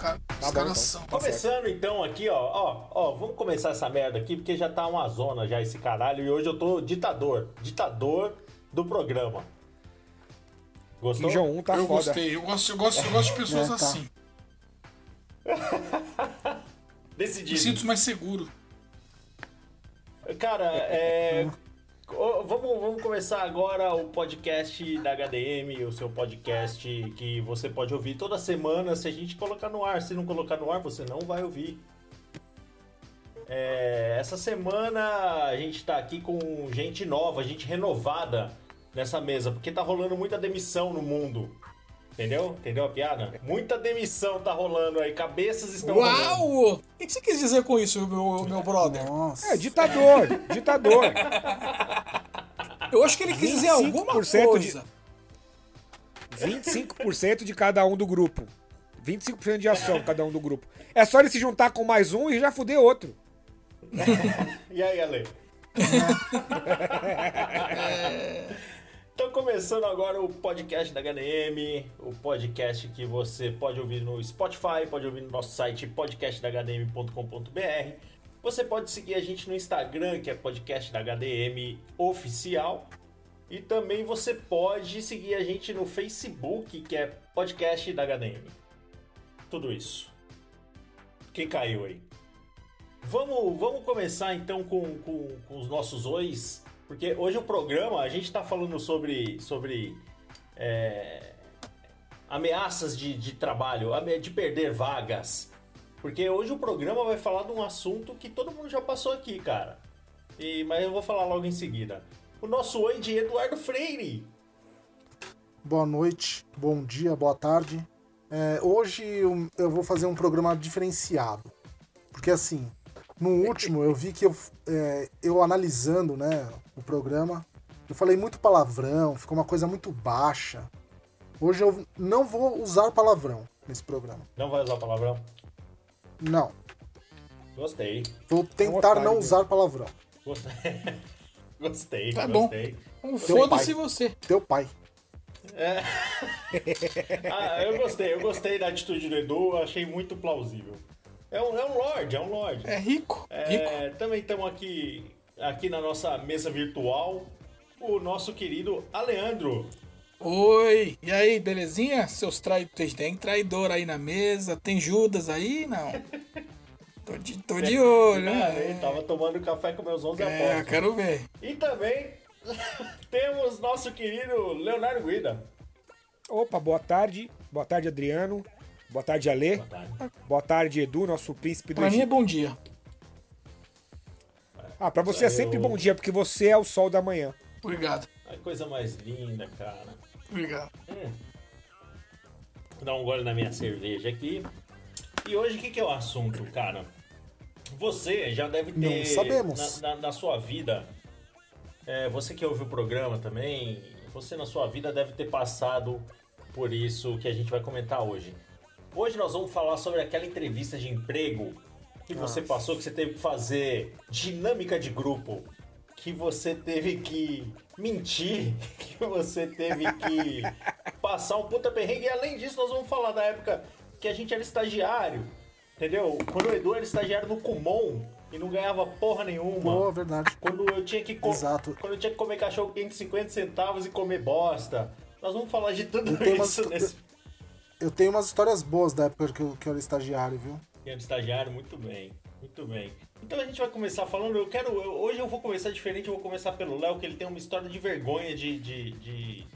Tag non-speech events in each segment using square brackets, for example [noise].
cara. Tá Os bom, caras então. são. Tá Começando então aqui, ó, ó, ó, vamos começar essa merda aqui, porque já tá uma zona já esse caralho, e hoje eu tô ditador, ditador do programa. Gostou? Kim Jong-un tá eu foda. gostei. Eu gosto, eu gosto, eu gosto de pessoas [laughs] É, tá. assim. Me Decidido. sinto mais seguro. Cara, é. Vamos, vamos começar agora o podcast da HDM, o seu podcast que você pode ouvir toda semana se a gente colocar no ar. Se não colocar no ar, você não vai ouvir. É, essa semana a gente tá aqui com gente nova, gente renovada nessa mesa, porque tá rolando muita demissão no mundo. Entendeu? Entendeu a piada? Muita demissão tá rolando aí, cabeças estão rolando. Uau! O que você quis dizer com isso, meu, meu brother? Nossa. É, ditador, ditador. [laughs] Eu acho que ele quis dizer alguma 25% coisa. de- 25% de cada um do grupo. 25% de ação cada um do grupo. É só ele se juntar com mais um e já fuder outro. [laughs] E aí, Ale? [laughs] Então, começando agora o podcast da HDM, o podcast que você pode ouvir no Spotify, pode ouvir no nosso site podcastdahdm.com.br. Você pode seguir a gente no Instagram, que é podcast da HDM oficial. E também você pode seguir a gente no Facebook, que é podcast da HDM. Tudo isso. Quem caiu aí? Vamos, vamos começar então com, com, com os nossos ois, porque hoje o programa a gente está falando sobre, sobre é, ameaças de, de trabalho, de perder vagas. Porque hoje o programa vai falar de um assunto que todo mundo já passou aqui, cara. E, mas eu vou falar logo em seguida. O nosso oi de Eduardo Freire. Boa noite, bom dia, boa tarde. É, hoje eu, eu vou fazer um programa diferenciado. Porque assim, no último eu vi que eu, é, eu analisando né, o programa, eu falei muito palavrão, ficou uma coisa muito baixa. Hoje eu não vou usar palavrão nesse programa. Não vai usar palavrão? Não. Gostei. Vou tentar não usar palavrão. Gostei. [laughs] gostei, Tá bom. gostei. Um Foda-se você. Teu pai. [laughs] Ah, eu gostei, eu gostei da atitude do Edu, achei muito plausível. É um, é um lord, é um lord. É rico. Rico. É, também estamos aqui, aqui na nossa mesa virtual, o nosso querido Aleandro. Oi. E aí, belezinha? Seus traidores. Tem traidor aí na mesa? Tem Judas aí? Não. [laughs] Tô de, tô de olho, Ah, né? tava tomando café com meus 11 É, apóstolos. quero ver. E também [laughs] temos nosso querido Leonardo Guida. Opa, boa tarde. Boa tarde, Adriano. Boa tarde, Alê. Boa tarde. Boa tarde, Edu, nosso príncipe do Pra mim é bom dia. Ah, pra você é sempre Eu- bom dia, porque você é o sol da manhã. Obrigado. A coisa mais linda, cara. Obrigado. Vou dar um gole na minha cerveja aqui. E hoje o que, que é o assunto, cara? Você já deve ter. Não sabemos. Na, na- na sua vida. é, você que ouve o programa também. Você na sua vida deve ter passado por isso que a gente vai comentar hoje. Hoje nós vamos falar sobre aquela entrevista de emprego que você passou, que você teve que fazer dinâmica de grupo, que você teve que mentir, [laughs] que você teve que passar um puta perrengue. E além disso, nós vamos falar da época que a gente era estagiário, entendeu? Quando o Edu era estagiário no Kumon e não ganhava porra nenhuma. Boa, verdade. Quando eu tinha que co- Exato. quando eu tinha que comer cachorro quente 50 centavos e comer bosta. Nós vamos falar de tudo Eu tenho umas- isso nesse Eu tenho umas histórias boas da época que eu, que eu era estagiário, viu? De estagiário, muito bem, muito bem. Então a gente vai começar falando, eu quero, eu- hoje eu vou começar diferente, eu vou começar pelo Léo, que ele tem uma história de vergonha de, de, de,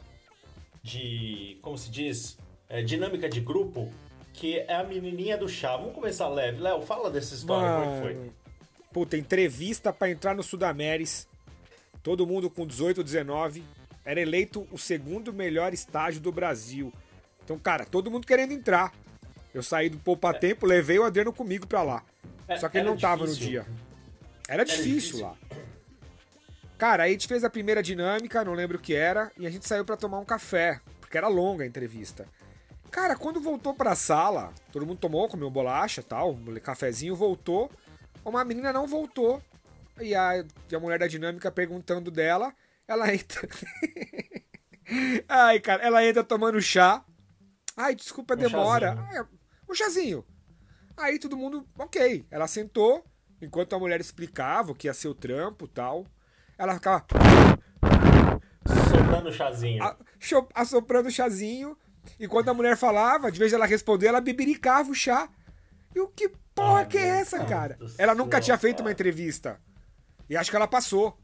de como se diz, É, dinâmica de grupo, que é a menininha do chá. Vamos começar leve. Léo, fala dessa história, como é que foi? Mano, puta, entrevista pra entrar no Sudameris. Todo mundo com 18, 19. Era eleito o segundo melhor estágio do Brasil. Então, cara, todo mundo querendo entrar. Eu saí do Poupa Tempo, levei o Adriano comigo pra lá. É, Só que ele não tava no dia. Era difícil lá. Cara, aí a gente fez a primeira dinâmica, não lembro o que era, e a gente saiu pra tomar um café, porque era longa a entrevista. Cara, quando voltou pra sala, todo mundo tomou, comeu bolacha e tal, um cafezinho, voltou. Uma menina não voltou. E a, e a mulher da dinâmica perguntando dela, ela entra. [laughs] Ai, cara, ela entra tomando chá. Ai, desculpa a Um demora. chazinho. Um chazinho. Aí todo mundo, ok. Ela sentou, enquanto a mulher explicava o que ia ser o trampo tal. Ela ficava Soprando chazinho. a- assoprando o chazinho. E quando a mulher falava, de vez ela responder, ela bebericava o chá. E o que porra Ai, que é essa, Deus cara? Ela nunca tinha feito cara. uma entrevista. E acho que ela passou.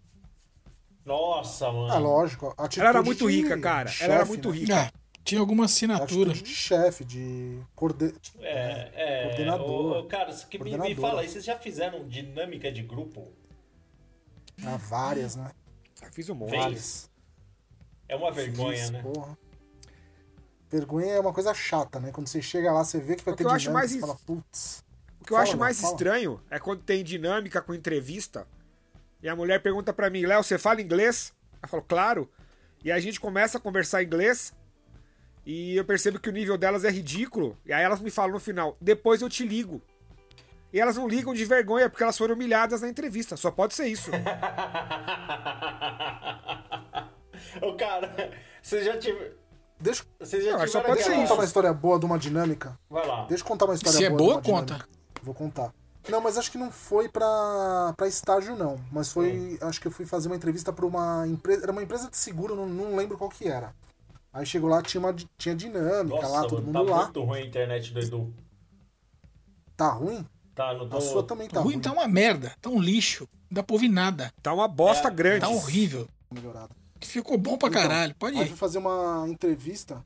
Nossa, mano. É lógico. Ela era muito rica, cara. de Ela era chefe, muito né? rica. Ah, tinha alguma assinatura. Atitude de chefe, de coorde... É, é. Coordenador. ô, cara, que me, me fala aí, vocês já fizeram dinâmica de grupo? Ah, várias, né? Eu fiz um monte. Várias. É uma vergonha, Fiz, né? Porra. Vergonha é uma coisa chata, né? Quando você chega lá, você vê que vai O ter que dinâmica, mais você fala, putz. O que eu Fala, acho mais fala. estranho é quando tem dinâmica com entrevista e a mulher pergunta pra mim, Léo, você fala inglês? Eu falo, claro. E a gente começa a conversar inglês e eu percebo que o nível delas é ridículo. E aí elas me falam no final, depois eu te ligo. E elas não ligam de vergonha porque elas foram humilhadas na entrevista. Só pode ser isso. [laughs] Ô, cara, você já tive. Deixa, Você já Não, só pode ser eu aquela- contar uma história boa de uma dinâmica. Vai lá. Deixa eu contar uma história Se é boa. boa, de uma conta. dinâmica. Vou contar. Não, mas acho que não foi pra, pra estágio, não. Mas foi. Acho que eu fui fazer uma entrevista pra uma empresa. Era uma empresa de seguro, não, não lembro qual que era. Aí chegou lá, tinha, uma, tinha dinâmica Nossa, lá, todo tá mundo lá. muito ruim a internet do Edu. Tá ruim? Tá, não tô... A sua também tá ruim ruim. tá uma merda, tá um lixo. Não dá pra ouvir nada. Tá uma bosta É, grande. Tá horrível. melhorada. Ficou bom pra Então, caralho. Pode Aí ir. fui fazer uma entrevista.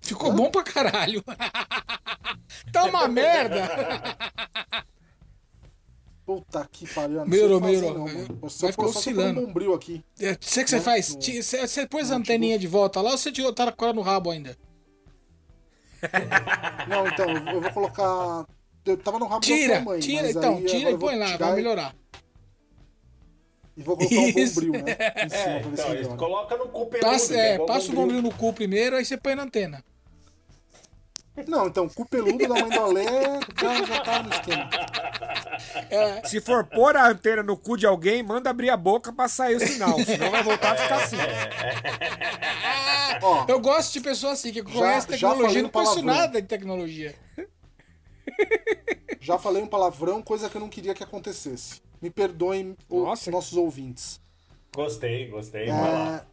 Ficou bom pra caralho. [laughs] tá uma [laughs] merda. [laughs] Puta que pariu. eu Não Melhorou, sei Vai ficar oscilando. um bombril aqui. É, Você que você Né? faz? Você você pôs a no anteninha de volta lá ou você tirou- tá com ela no rabo ainda? [laughs] Não, então, eu vou colocar. Eu tava no rabo da Tira, sua mãe. tira, mas então, aí tira e põe lá, vai melhorar. E vou colocar um Isso. bombril, né? Em cima É, pra ver então, se melhora. coloca no cu peludo. Passa, que é passa o bombril no cu primeiro, aí você põe na antena. Não, então, cu peludo da mãe do Alê já, já tá no esquema. É, Se for pôr a antena no cu de alguém, manda abrir a boca pra sair o sinal. Senão vai voltar a ficar assim. Ó, eu gosto de pessoa assim, que conhece já tecnologia, não conheço palavrão. nada de tecnologia. já falei um palavrão, coisa que eu não queria que acontecesse. Me perdoem o- Nossa. nossos ouvintes. Gostei, gostei. É, Vai lá.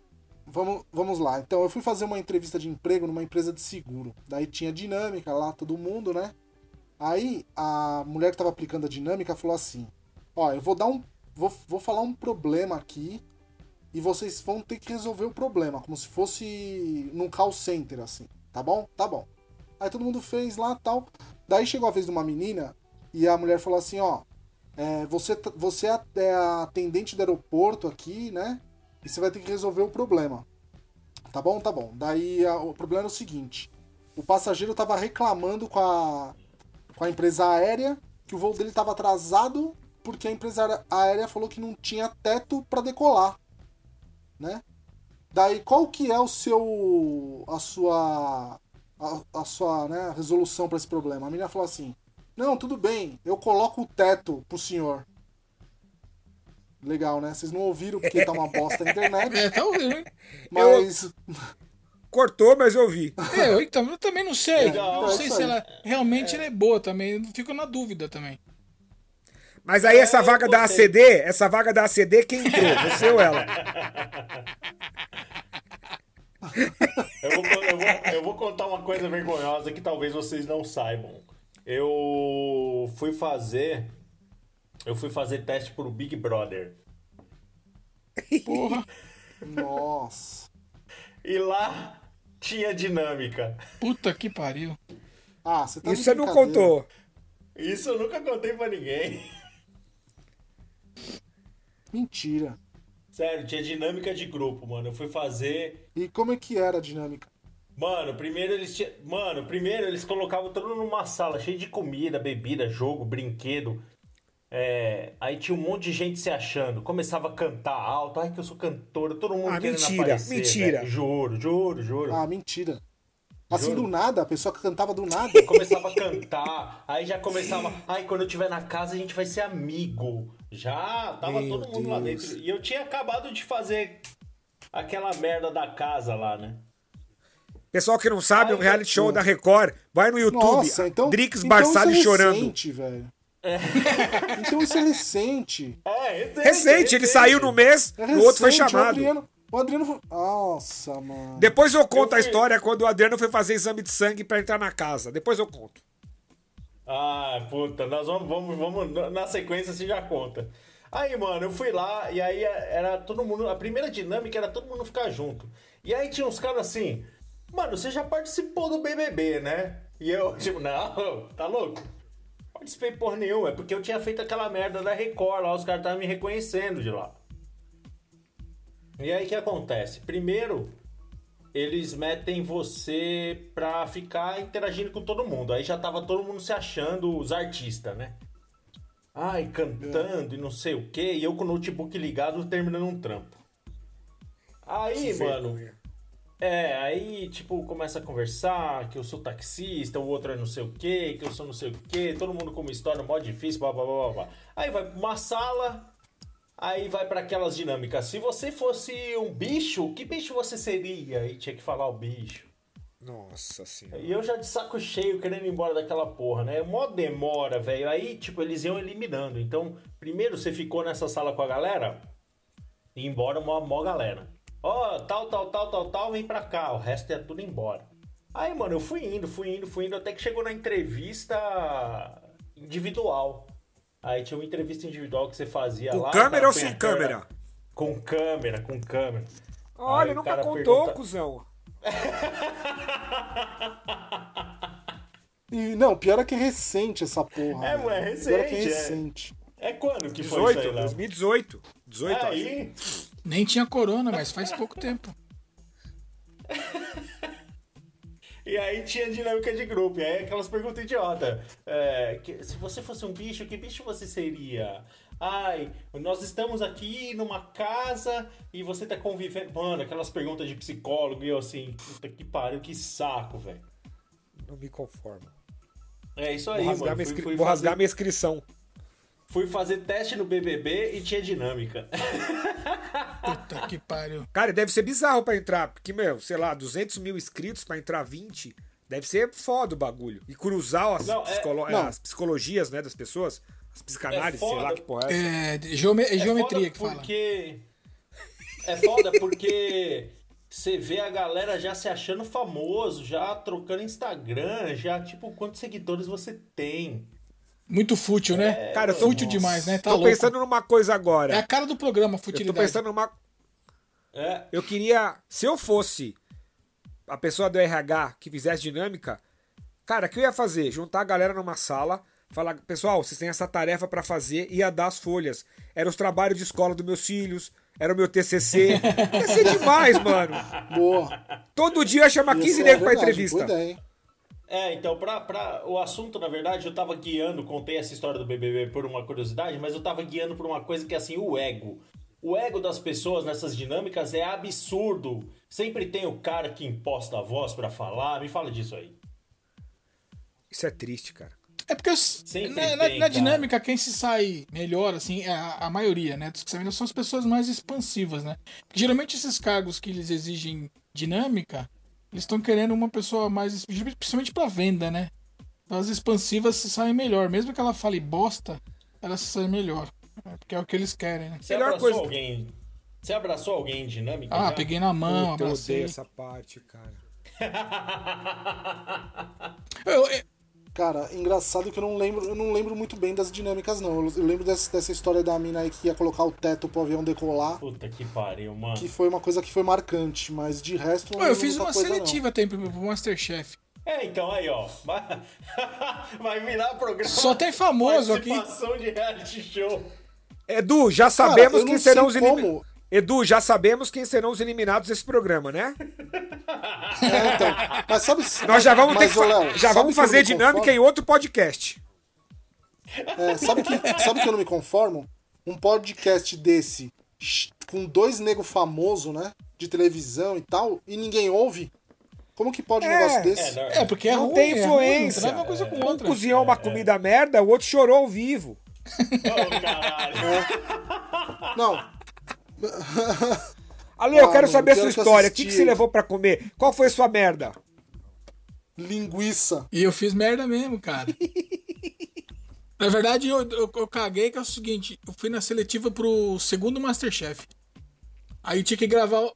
Vamos, vamos lá. Então, eu fui fazer uma entrevista de emprego numa empresa de seguro. Daí tinha dinâmica lá, todo mundo, né? Aí a mulher que tava aplicando a dinâmica falou assim: Ó, eu vou dar um. Vou, vou falar um problema aqui e vocês vão ter que resolver o problema, como se fosse num call center, assim. Tá bom? Tá bom. Aí todo mundo fez lá tal. Daí chegou a vez de uma menina e a mulher falou assim: Ó, é, você, t- você é é atendente do aeroporto aqui, né? E você vai ter que resolver o problema. Tá bom? Tá bom. Daí a- o problema era o seguinte: o passageiro tava reclamando com a, com a empresa aérea que o voo dele tava atrasado porque a empresa aérea- aérea falou que não tinha teto para decolar, né? Daí qual que é o seu a sua a, a sua né, resolução para esse problema? A menina falou assim: "Não, tudo bem, eu coloco o teto pro senhor". Legal, né? Vocês não ouviram porque tá uma bosta a internet, [laughs] É, tá hein? mas Cortou, mas eu vi. [laughs] É, eu, então, eu também não sei. Não é sei isso se ela realmente ela é boa também. Eu Fico na dúvida também. Mas aí essa eu vaga da. ACD, essa vaga da ACD, quem entrou? Você ou ela? Eu vou, eu, vou, eu vou contar uma coisa vergonhosa que talvez vocês não saibam. Eu fui fazer. Eu fui fazer teste pro Big Brother. Porra, [laughs] nossa. E lá tinha dinâmica. puta que pariu. Ah, você tá Isso você não contou. Isso eu nunca contei pra ninguém. Mentira. Sério, tinha dinâmica de grupo, mano. Eu fui fazer. E como é que era a dinâmica? Mano, primeiro eles tinham. Mano, primeiro eles colocavam todo numa sala cheia de comida, bebida, jogo, brinquedo. É, Aí tinha um monte de gente se achando. Começava a cantar alto. Ai, que eu sou cantora. Todo mundo Ah, querendo mentira, aparecer. mentira. velho. Juro, juro, juro. Ah, mentira. Assim Juro. do nada, a pessoa que cantava do nada. [laughs] Começava a cantar, aí já começava. Ai, quando eu estiver na casa a gente vai ser amigo. Já tava Meu todo mundo lá Deus. dentro. E eu tinha acabado de fazer aquela merda da casa lá, né? Pessoal que não sabe, é um reality show da Record. Vai no YouTube. Nossa, então. Drix então é chorando. recente, velho. Então isso é recente. É, recente. Recente, ele saiu no mês, É no outro foi recente, O chamado. Adriano, o Adriano foi... Nossa, mano. Depois eu conto Eu a fui- história quando o Adriano foi fazer exame de sangue pra entrar na casa. Depois eu conto. Ah, puta, nós vamos, vamos, vamos, na sequência você já conta. Aí, mano, eu fui lá e aí era todo mundo, a primeira dinâmica era todo mundo ficar junto. E aí tinha uns caras assim, mano, você já participou do BBB, né? E eu, [laughs] tipo, não, tá louco? Participei porra nenhuma, é porque eu tinha feito aquela merda da Record lá, os caras estavam me reconhecendo de lá. E aí o que acontece? Primeiro, eles metem você pra ficar interagindo com todo mundo. Aí já tava todo mundo se achando os artistas, né? Ai, cantando e não sei o quê. E eu com o notebook ligado terminando um trampo. Aí, Que mano. É, aí, tipo, começa a conversar que eu sou taxista, o outro é não sei o quê, que eu sou não sei o quê, todo mundo com uma história mó difícil, blá blá blá blá. Aí vai pra uma sala, aí vai pra aquelas dinâmicas. Se você fosse um bicho, que bicho você seria? E tinha que falar o bicho. Nossa senhora. E eu já de saco cheio querendo ir embora daquela porra, né? Mó demora, velho. Aí, tipo, eles iam eliminando. Então, primeiro você ficou nessa sala com a galera, e embora uma mó galera. Ó, tal, tal, tal, tal, tal, vem pra cá. O resto é tudo embora. Aí, mano, eu fui indo, fui indo, fui indo, até que chegou na entrevista individual. Aí tinha uma entrevista individual que você fazia Com lá. câmera tá, ou sem com câmera? Com câmera, com câmera. Olha, Aí nunca cara contou, pergunta- cuzão. [laughs] E, não, pior é que é recente essa porra. É, ué, é Pior é que é recente, é. recente. É quando que foi isso 18, aí, Léo? 2018. 18, acho. Nem tinha corona, mas faz pouco tempo. [laughs] E aí tinha dinâmica de grupo, e aí aquelas perguntas idiota. É, que- se você fosse um bicho, que bicho você seria? Ai, nós estamos aqui numa casa e você tá convivendo. Mano, aquelas perguntas de psicólogo e eu assim, puta que pariu, que saco, velho. Não me conformo. É isso Vou, aí, rasgar, mano. minha, Fui, fui vou rasgar fazer, minha inscrição. Fui fazer teste no BBB e tinha dinâmica. Puta que pariu. Cara, deve ser bizarro pra entrar. Porque, meu, sei lá, 200 mil inscritos pra entrar 20. Deve ser foda o bagulho. E cruzar as, Não, é- psicolo- não. as psicologias, né, das pessoas. As psicanálises, sei foda. lá que porra é essa. É, geome- é geometria é que fala. porque... É foda porque você vê a galera já se achando famoso, já trocando Instagram, já, tipo, quantos seguidores você tem. Muito fútil, né? Cara, eu tô- fútil demais, né? Tá tô louco. pensando numa coisa agora. É a cara do programa, eu tô futilidade. pensando numa. É, Eu queria. Se eu fosse a pessoa do RH que fizesse dinâmica, cara, o que eu ia fazer? Juntar a galera numa sala, falar, pessoal, vocês têm essa tarefa pra fazer e ia dar as folhas. Eram os trabalhos de escola dos meus filhos, era o meu TCC. [laughs] ia ser demais, mano. Boa. Todo dia ia chamar Ia 15 ser negros pra entrevista. boa ideia, hein? É, então, pra, pra, o assunto, na verdade, eu tava guiando, contei essa história do BBB por uma curiosidade, mas eu tava guiando por uma coisa que é assim, o ego. O ego das pessoas nessas dinâmicas é absurdo. Sempre tem o cara que imposta a voz pra falar. Me fala disso aí. Isso é triste, cara. É porque os- na, na- tem, na dinâmica, quem se sai melhor, assim, é a, a maioria, né? Dos que saem são as pessoas mais expansivas, né? Geralmente esses cargos que eles exigem dinâmica, eles estão querendo uma pessoa mais. Principalmente pra venda, né? Então, as expansivas se saem melhor. Mesmo que ela fale bosta, elas se saem melhor. É, Porque é o que eles querem, né? Você Melhor abraçou coisa- alguém. Você abraçou alguém em dinâmica? Ah, já? peguei na mão, Puta, eu abracei. odeio essa parte, cara. [laughs] Eu- eu- Cara, engraçado que eu não lembro, eu não lembro muito bem das dinâmicas, não. Eu, eu lembro dessa, dessa história da mina aí que ia colocar o teto pro avião decolar, Puta que pariu, mano. que foi uma coisa que foi marcante, mas de resto. não eu fiz uma coisa, não. seletiva tempo pro Masterchef. É, então aí, ó. Vai, [laughs] vai virar programa. Só tem famoso aqui. Participação de reality show. Edu, já Cara, sabemos eu quem não serão os como. Edu, já sabemos quem serão os eliminados desse programa, né? [laughs] É, então. Mas sabe. Nós já vamos ter mas, que fa- Léo, já vamos fazer dinâmica conformo? em outro podcast. É, sabe que sabe que eu não me conformo? Um podcast desse com dois negros famosos, né? De televisão e tal, e ninguém ouve. Como que pode um É, negócio É, desse? não, É, porque é Não ruim, tem é ruim, não influência. tem nada uma coisa com Um outra. cozinhou uma comida merda, o outro chorou ao vivo. [laughs] Ô, caralho. Não, Ale, eu Ah, quero saber a sua história. O que, que você levou pra comer? Qual foi sua merda? Linguiça. E eu fiz merda mesmo, cara. [laughs] Na verdade, eu, eu, eu caguei que é o seguinte, eu fui na seletiva pro segundo Masterchef. Aí eu tinha que gravar.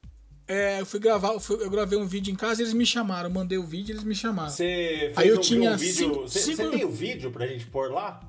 É, eu fui gravar, eu, fui- eu gravei um vídeo em casa e eles me chamaram. Eu mandei o vídeo e eles me chamaram. Você fez Aí eu um, tinha um vídeo. Você cinco- tem o vídeo pra gente pôr lá?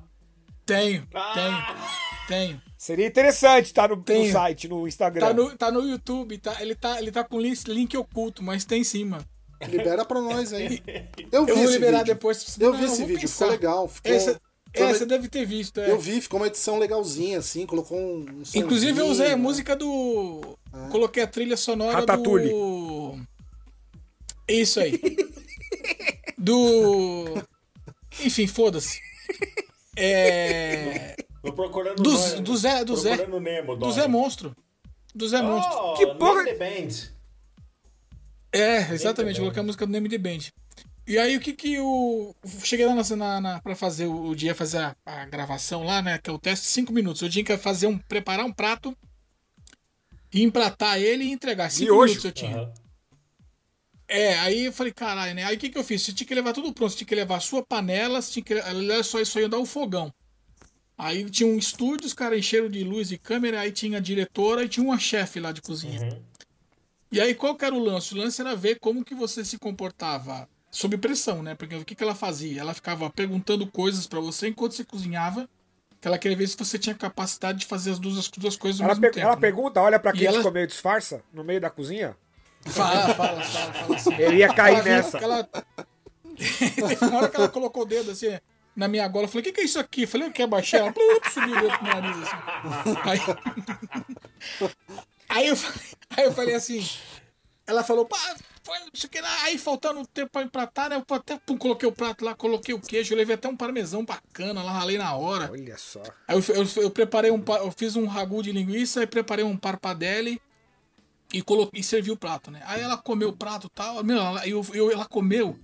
Tenho, Ah! tenho, tenho. Seria interessante tá no, no site, no Instagram. Tá no, tá no YouTube, tá, ele, tá, ele tá com link, link oculto, mas tem em cima. Libera pra nós aí. [laughs] Eu vi Eu vou esse liberar vídeo. depois. Eu Não, vi esse vídeo, pensar. ficou legal. Ficou, Essa, é, você deve ter visto, é. Eu vi, ficou uma edição legalzinha, assim, colocou um. um Inclusive eu usei a música do. Coloquei a trilha sonora Ratatouille. do. Isso aí. do. Enfim, foda-se. É. Procurando Do, Nemo. do Zé. Do Zé. Procurando Nemo, Do. Zé Monstro. Do Zé Monstro. Oh, Que porra- Name the Band. É, exatamente, Band. coloquei a música do Name the Band. E aí o que que o. Cheguei lá na, na, na, pra fazer o, o dia, fazer a, a gravação lá, né? Que é o teste, cinco minutos. Eu tinha que fazer um. preparar um prato, e empratar ele e entregar. Cinco hoje? minutos eu tinha. Aham. É, aí eu falei, caralho, né? Aí o que, que eu fiz? Você tinha que levar tudo pronto, você tinha que levar a sua panela, você tinha que. Ela só, só ia dar o fogão. Aí tinha um estúdio, os caras encheram de luz e câmera, aí tinha a diretora e tinha uma chefe lá de cozinha. Uhum. E aí qual que era o lance? O lance era ver como que você se comportava sob pressão, né? Porque o que, que ela fazia? Ela ficava perguntando coisas pra você enquanto você cozinhava, que ela queria ver se você tinha capacidade de fazer as duas, as duas coisas ao Ela, mesmo per- tempo. ela né? pergunta, olha pra quem ela- comeu e disfarça no meio da cozinha. Fala, fala, fala, fala assim. Ele ia cair Ela nessa. Ela... [laughs] na hora que ela colocou o dedo assim na minha gola, eu falei, o que, que é isso aqui? Falei, eu quero baixar. Ela putz, subiu o dedo nariz assim. Aí... [laughs] aí, eu falei, aí eu falei assim, ela falou, pá, foi, não sei o que lá. Aí faltando tempo pra empratar, né? Eu até pum, coloquei o prato lá, coloquei o queijo, eu levei até um parmesão bacana lá, ralei na hora. Olha só. Aí eu, eu, eu preparei um. Eu fiz um ragu de linguiça e preparei um parpadelli e, coloquei, e servi o prato, né? Aí ela comeu o prato e tal. Meu, ela, eu, eu- ela comeu.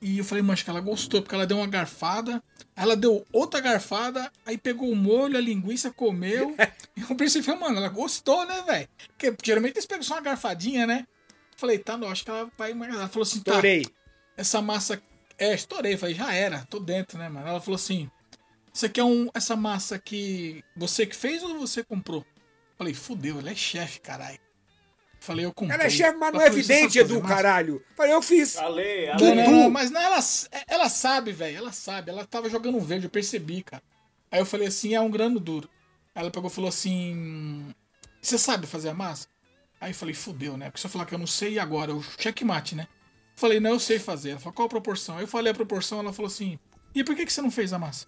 E eu falei, mas que ela gostou, porque ela deu uma garfada. Ela deu outra garfada, aí pegou o molho, a linguiça, comeu. e [laughs] eu percebi, mano, ela gostou, né, velho? Porque geralmente eles pegam só uma garfadinha, né? Falei, tá, não, acho que ela vai. Ela falou assim, tá Estourei. essa massa. É, estourei, falei, já era, tô dentro, né, mano? Ela falou assim: Você quer um, essa massa aqui você que fez ou você comprou? Falei, fudeu, ele é chefe, caralho. Falei, eu comprei. Ela é chefe, mas não é falou, "Você evidente, Edu, massa?" caralho. Falei, eu fiz. Ale, Não, Ale. não, não, mas não, ela, ela sabe, velho, ela sabe. Ela tava jogando um verde, eu percebi, cara. Aí eu falei assim, é um grano duro. Aí ela pegou e falou assim, você sabe fazer a massa? Aí eu falei, fudeu, né? Porque se eu falar que eu não sei, e agora? O checkmate, né? Falei, não, eu sei fazer. Ela falou, qual a proporção? Aí eu falei a proporção, ela falou assim, e por que, que você não fez a massa?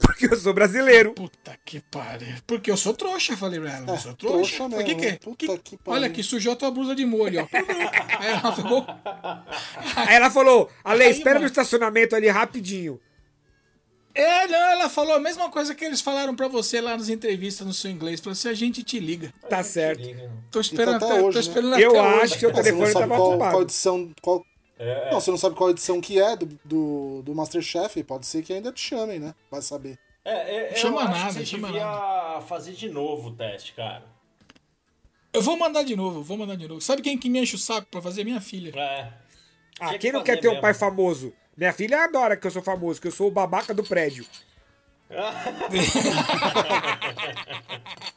Porque eu sou brasileiro. Puta que pariu. Porque eu sou trouxa, falei pra ela. Eu É, sou trouxa trouxa. mesmo, O que, que é? né? Puta Que- que pariu. Olha aqui, sujou a tua blusa de molho, ó. Aí ela [laughs] falou, Aí ela falou, Ale, Aí, espera mano. no estacionamento ali rapidinho. É, não, ela falou a mesma coisa que eles falaram pra você lá nas entrevistas no seu inglês. Falou assim, a gente te liga. Tá certo. Tô esperando Então, até até, hoje, tô né? esperando Eu até acho hoje. que o telefone tava qual, ocupado. qual edição. Qual... É, Não, você não sabe qual edição que é do, do, do Masterchef. Pode ser que ainda te chamem, né? Vai saber. é, é, eu Chama acho nada, que você devia fazer de novo o teste, cara. Eu vou mandar de novo, vou mandar de novo. Sabe quem que me enche o saco pra fazer? Minha filha. É. Ah, Tinha que quem não quer ter um mesmo. pai famoso? Minha filha adora que eu sou famoso, que eu sou o babaca do prédio. [laughs] [laughs]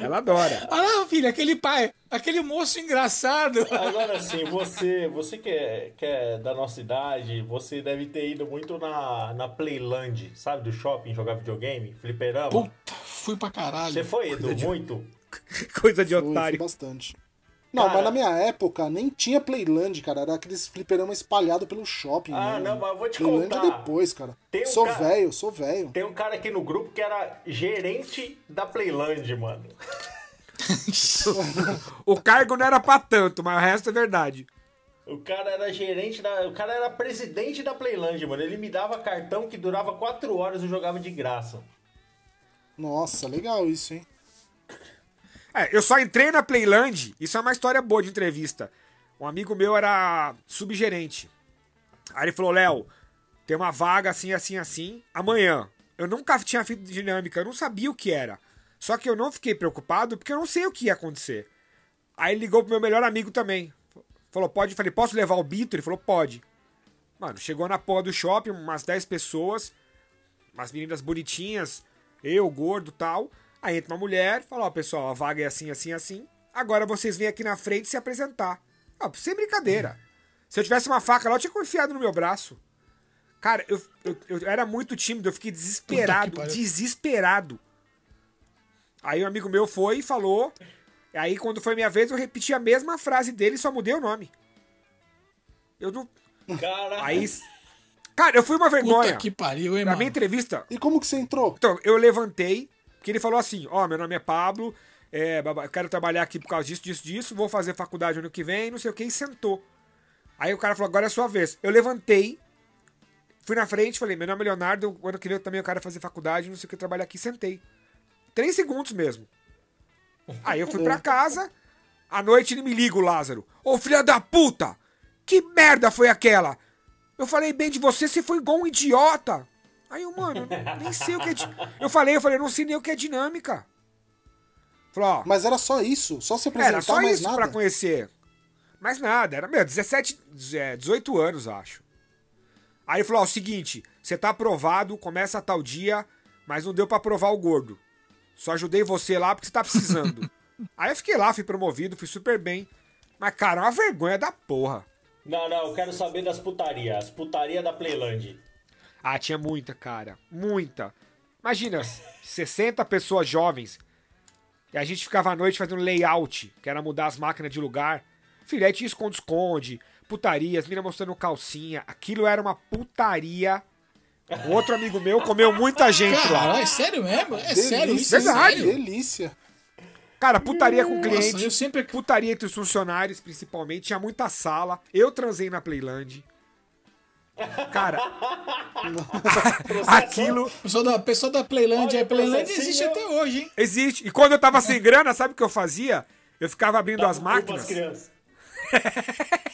Ela adora. Ah, não, filha, aquele pai, aquele moço engraçado. Agora sim, você, você que é, que é da nossa idade, você deve ter ido muito na, na Playland, sabe? Do shopping jogar videogame, fliperama. Puta, fui pra caralho. Você foi, Edu, muito? Coisa de Fui, fui otário. bastante. Não, Cara- mas na minha época nem tinha Playland, cara. Era aqueles fliperama espalhado pelo shopping. Ah, não, mas eu vou te Playland contar. é depois, cara. Tem um sou cara- velho, sou velho. Tem um cara aqui no grupo que era gerente da Playland, mano. [laughs] O cargo não era pra tanto, mas o resto é verdade. O cara era gerente da. O cara era presidente da Playland, mano. Ele me dava cartão que durava 4 horas e eu jogava de graça. Nossa, legal isso, hein? É, eu só entrei na Playland, isso é uma história boa de entrevista. Um amigo meu era subgerente. Aí ele falou, Léo, tem uma vaga assim, assim, assim, amanhã. Eu nunca tinha feito dinâmica, eu não sabia o que era. Só que eu não fiquei preocupado porque eu não sei o que ia acontecer. Aí ligou pro meu melhor amigo também. Falou, pode? Falei, posso levar o Bito? Ele falou, pode. Mano, chegou na porra do shopping, umas 10 pessoas, umas meninas bonitinhas, eu, gordo tal. Aí entra uma mulher, fala, ó, pessoal, a vaga é assim, assim, assim. Agora vocês vêm aqui na frente se apresentar. Ah, sem brincadeira. Se eu tivesse uma faca lá, eu tinha confiado no meu braço. Cara, eu, eu, eu era muito tímido, eu fiquei desesperado, desesperado. Aí um amigo meu foi e falou. Aí quando foi minha vez, eu repeti a mesma frase dele e só mudei o nome. Eu não. Cara, Aí. Cara, eu fui uma vergonha. Puta que pariu, hein, Na mano. minha entrevista, E como que você entrou? então, eu levantei, porque ele falou assim: Ó, meu nome é Pablo, é, quero trabalhar aqui por causa disso, disso, disso, vou fazer faculdade ano que vem, não sei o que, e sentou. Aí o cara falou: agora é a sua vez. Eu levantei, fui na frente, falei: meu nome é Leonardo, ano que vem eu também quero fazer faculdade, não sei o que, trabalhar aqui, sentei. Três segundos mesmo. Aí eu fui pra casa, à noite ele me liga, o Lázaro: Ô filha da puta, que merda foi aquela? Eu falei bem de você, você foi igual um idiota. Aí eu, mano, nem sei o que é. di- Eu falei, eu falei, não sei nem o que é dinâmica. Falou, ó, Mas era só isso? Só se apresentar era só mais isso nada? pra conhecer. Mais nada, era, meu, 17, é, 18 anos, acho. Aí ele falou, ó, o seguinte, você tá aprovado, começa tal dia, mas não deu pra aprovar o gordo. Só ajudei você lá porque você tá precisando. [laughs] Aí eu fiquei lá, fui promovido, fui super bem. Mas, cara, é uma vergonha da porra. não, não, eu quero saber das putarias. As putarias da Playland. Ah, tinha muita, cara. Muita. Imagina, 60 pessoas jovens. E a gente ficava à noite fazendo layout, que era mudar as máquinas de lugar. Filho, aí tinha esconde-esconde, putaria, as meninas mostrando calcinha. Aquilo era uma putaria. Um outro amigo meu comeu muita gente lá. Caralho, é sério mesmo? É sério isso? Delícia, É Verdade. sério? delícia. Cara, putaria com Nossa, cliente. eu sempre... Putaria entre os funcionários, principalmente. Tinha muita sala. Eu transei na Playland. Cara, aquilo Pessoal da, pessoal da Playland, Olha, a Playland existe até hoje, hein? existe. E quando eu tava sem grana, sabe o que eu fazia? Eu ficava abrindo as Culpa as máquinas. [laughs]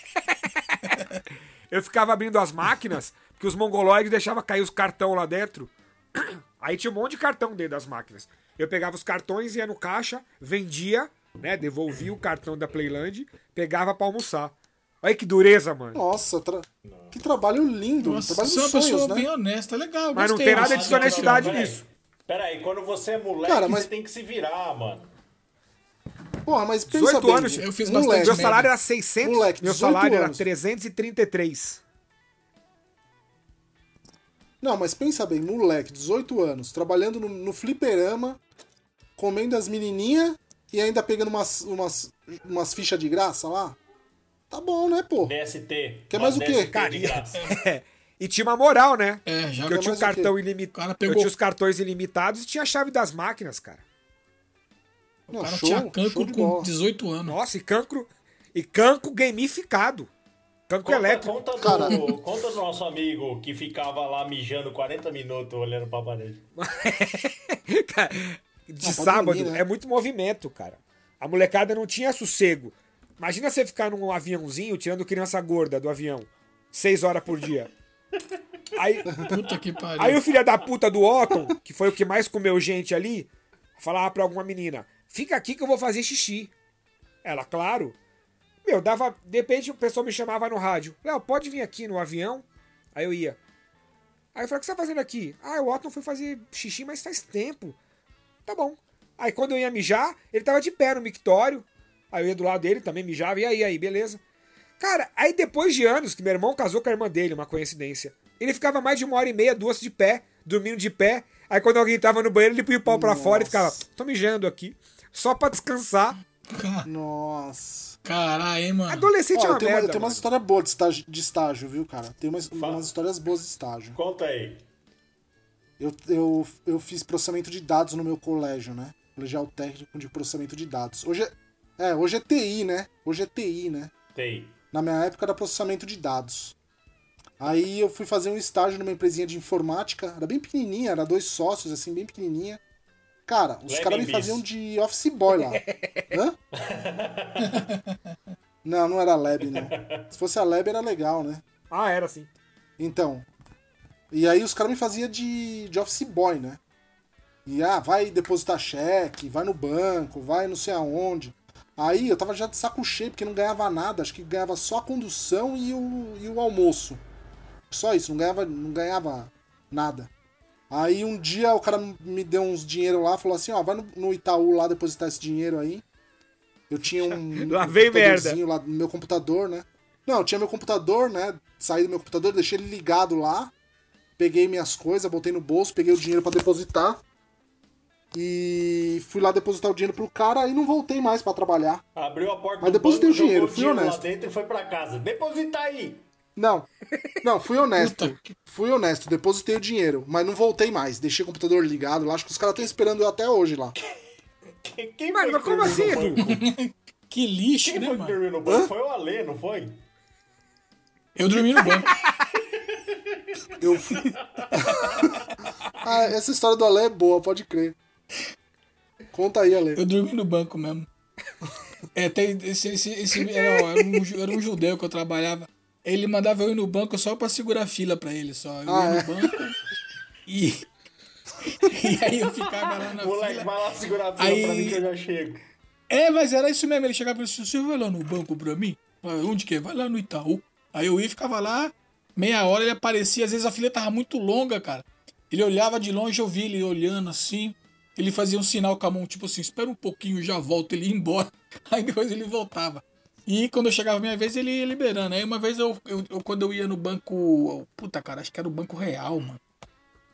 Eu ficava abrindo as máquinas, porque os mongoloides deixavam cair os cartão lá dentro. [clears throat] Aí tinha um monte de cartão dentro das máquinas. Eu pegava os cartões, ia no caixa, vendia, né? Devolvia o cartão da Playland, pegava pra almoçar. Olha que dureza, mano. Nossa, tra- que trabalho lindo. Nossa, trabalho você é uma sonhos, pessoa né? bem honesta, legal. Mas não tem nada de desonestidade Peraí, nisso. Peraí, quando você é moleque, Cara, mas- você tem que se virar, mano. Porra, mas pensa 18 bem. anos, Eu fiz moleque, bastante Meu salário era 600, Moleque, meu 18 salário era anos. 333. Não, mas pensa bem, moleque, 18 anos, trabalhando no, no fliperama, comendo as menininhas e ainda pegando umas, umas, umas fichas de graça lá. Tá bom, né, pô? DST. Quer mais o quê? Cara, graça. [laughs] É. E tinha uma moral, né? É, já Porque eu tinha o cartão ilimitado. Eu tinha os cartões ilimitados e tinha a chave das máquinas, cara. Não, O cara show, tinha cancro com bola. 18 anos. Nossa, e cancro. E cancro gamificado. Cancro Conta, elétrico. conta, do, Cara. conta do nosso amigo que ficava lá mijando 40 minutos olhando pra parede. [laughs] Cara, de pode sábado né? é muito movimento, cara. A molecada não tinha sossego. Imagina você ficar num aviãozinho tirando criança gorda do avião. Seis horas por dia. Aí, Puta que pariu. aí o filho da puta do Otton, que foi o que mais comeu gente ali, falava pra alguma menina: Fica aqui que eu vou fazer xixi. Ela, claro. Meu, dava. De repente o pessoal me chamava no rádio: Léo, pode vir aqui no avião? Aí eu ia. Aí eu falei: O que você tá fazendo aqui? Ah, o Otton foi fazer xixi, mas faz tempo. Tá bom. Aí quando eu ia mijar, ele tava de pé no mictório. Aí eu ia do lado dele, também mijava. E aí, aí, beleza. Cara, aí depois de anos que meu irmão casou com a irmã dele, uma coincidência. Ele ficava mais de uma hora e meia, duas de pé, dormindo de pé. Aí quando alguém tava no banheiro, ele punha o pau pra fora e ficava, tô mijando aqui. Só pra descansar. Nossa. Caralho, hein, mano. Adolescente Ó, é eu uma tenho, uma, merda. eu tenho umas histórias boas de estágio, de estágio, viu, cara? Tem umas, umas histórias boas de estágio. Conta aí. Eu, eu, eu fiz processamento de dados no meu colégio, né? Colegial Técnico de Processamento de Dados. Hoje é, é, hoje é TI, né? Hoje é TI, né? Tem. Na minha época era processamento de dados. Aí eu fui fazer um estágio numa empresinha de informática, era bem pequenininha, era dois sócios, assim, bem pequenininha. Cara, os Leve caras me faziam de office boy lá. [laughs] Hã? Não, não era lab, não. Se fosse a lab era legal, né? Ah, era assim. Então. E aí os caras me faziam de, de office boy, né? E ah, vai depositar cheque, vai no banco, vai não sei aonde. Aí eu tava já de saco cheio, porque não ganhava nada, acho que ganhava só a condução e o, e o almoço. Só isso, não ganhava, não ganhava nada. Aí um dia o cara me deu uns dinheiro lá, falou assim, ó, vai no, no Itaú lá depositar esse dinheiro aí. Eu tinha um, [laughs] Lá um merda. lá no meu computador, né? Não, eu tinha meu computador, né? Saí do meu computador, deixei ele ligado lá. Peguei minhas coisas, botei no bolso, peguei o dinheiro pra depositar. E fui lá depositar o dinheiro pro cara e não voltei mais pra trabalhar. Abriu a porta Mas do depositei banco, o dinheiro, fui dinheiro honesto. lá dentro e foi pra casa. Deposita aí! Não. Não, fui honesto. Fui honesto, depositei o dinheiro, mas não voltei mais. Deixei o computador ligado lá, acho que os caras estão esperando eu até hoje lá. Quem, quem Mano, mas que como assim, Edu? [laughs] Que lixo, Quem né, foi que dormiu no banco? Hã? Foi o Alê, não foi? Eu dormi no banco. [laughs] Eu fui. [laughs] ah, essa história do Ale é boa, pode crer. Conta aí, Ale. Eu dormi no banco mesmo. [laughs] É, tem esse, esse, esse era, era um, era um judeu que eu trabalhava. Ele mandava eu ir no banco só pra segurar a fila pra ele só. Eu Ah, ia é? no banco e. [laughs] E aí eu ficava lá na Moleque, fila. vai lá segurar a fila Aí- pra mim que eu já chego. É, mas era isso mesmo. Ele chegava e disse: Você vai lá no banco pra mim? Onde que é? Vai lá no Itaú. Aí eu ia e ficava lá, meia hora ele aparecia. Às vezes a fila tava muito longa, cara. Ele olhava de longe, eu vi ele olhando assim. Ele fazia um sinal com a mão, tipo assim: Espera um pouquinho, já volto. Ele ia embora. [laughs] Aí depois ele voltava. E quando eu chegava a minha vez, ele ia liberando. Aí uma vez eu, eu, eu- quando eu ia no banco. Puta, cara, acho que era o Banco Real, mano.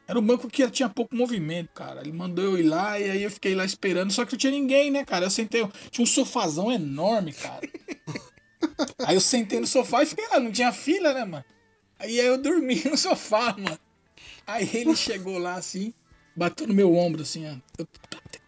Era um banco que tinha pouco movimento, cara. Ele mandou eu ir lá e aí eu fiquei lá esperando. Só que não tinha ninguém, né, cara? Eu sentei. Tinha um sofazão enorme, cara. [laughs] Aí eu sentei no sofá e fiquei lá. Não tinha fila, né, mano? Aí, aí eu dormi [laughs] no sofá, mano. Aí ele chegou lá assim, bateu no meu ombro, assim, ó.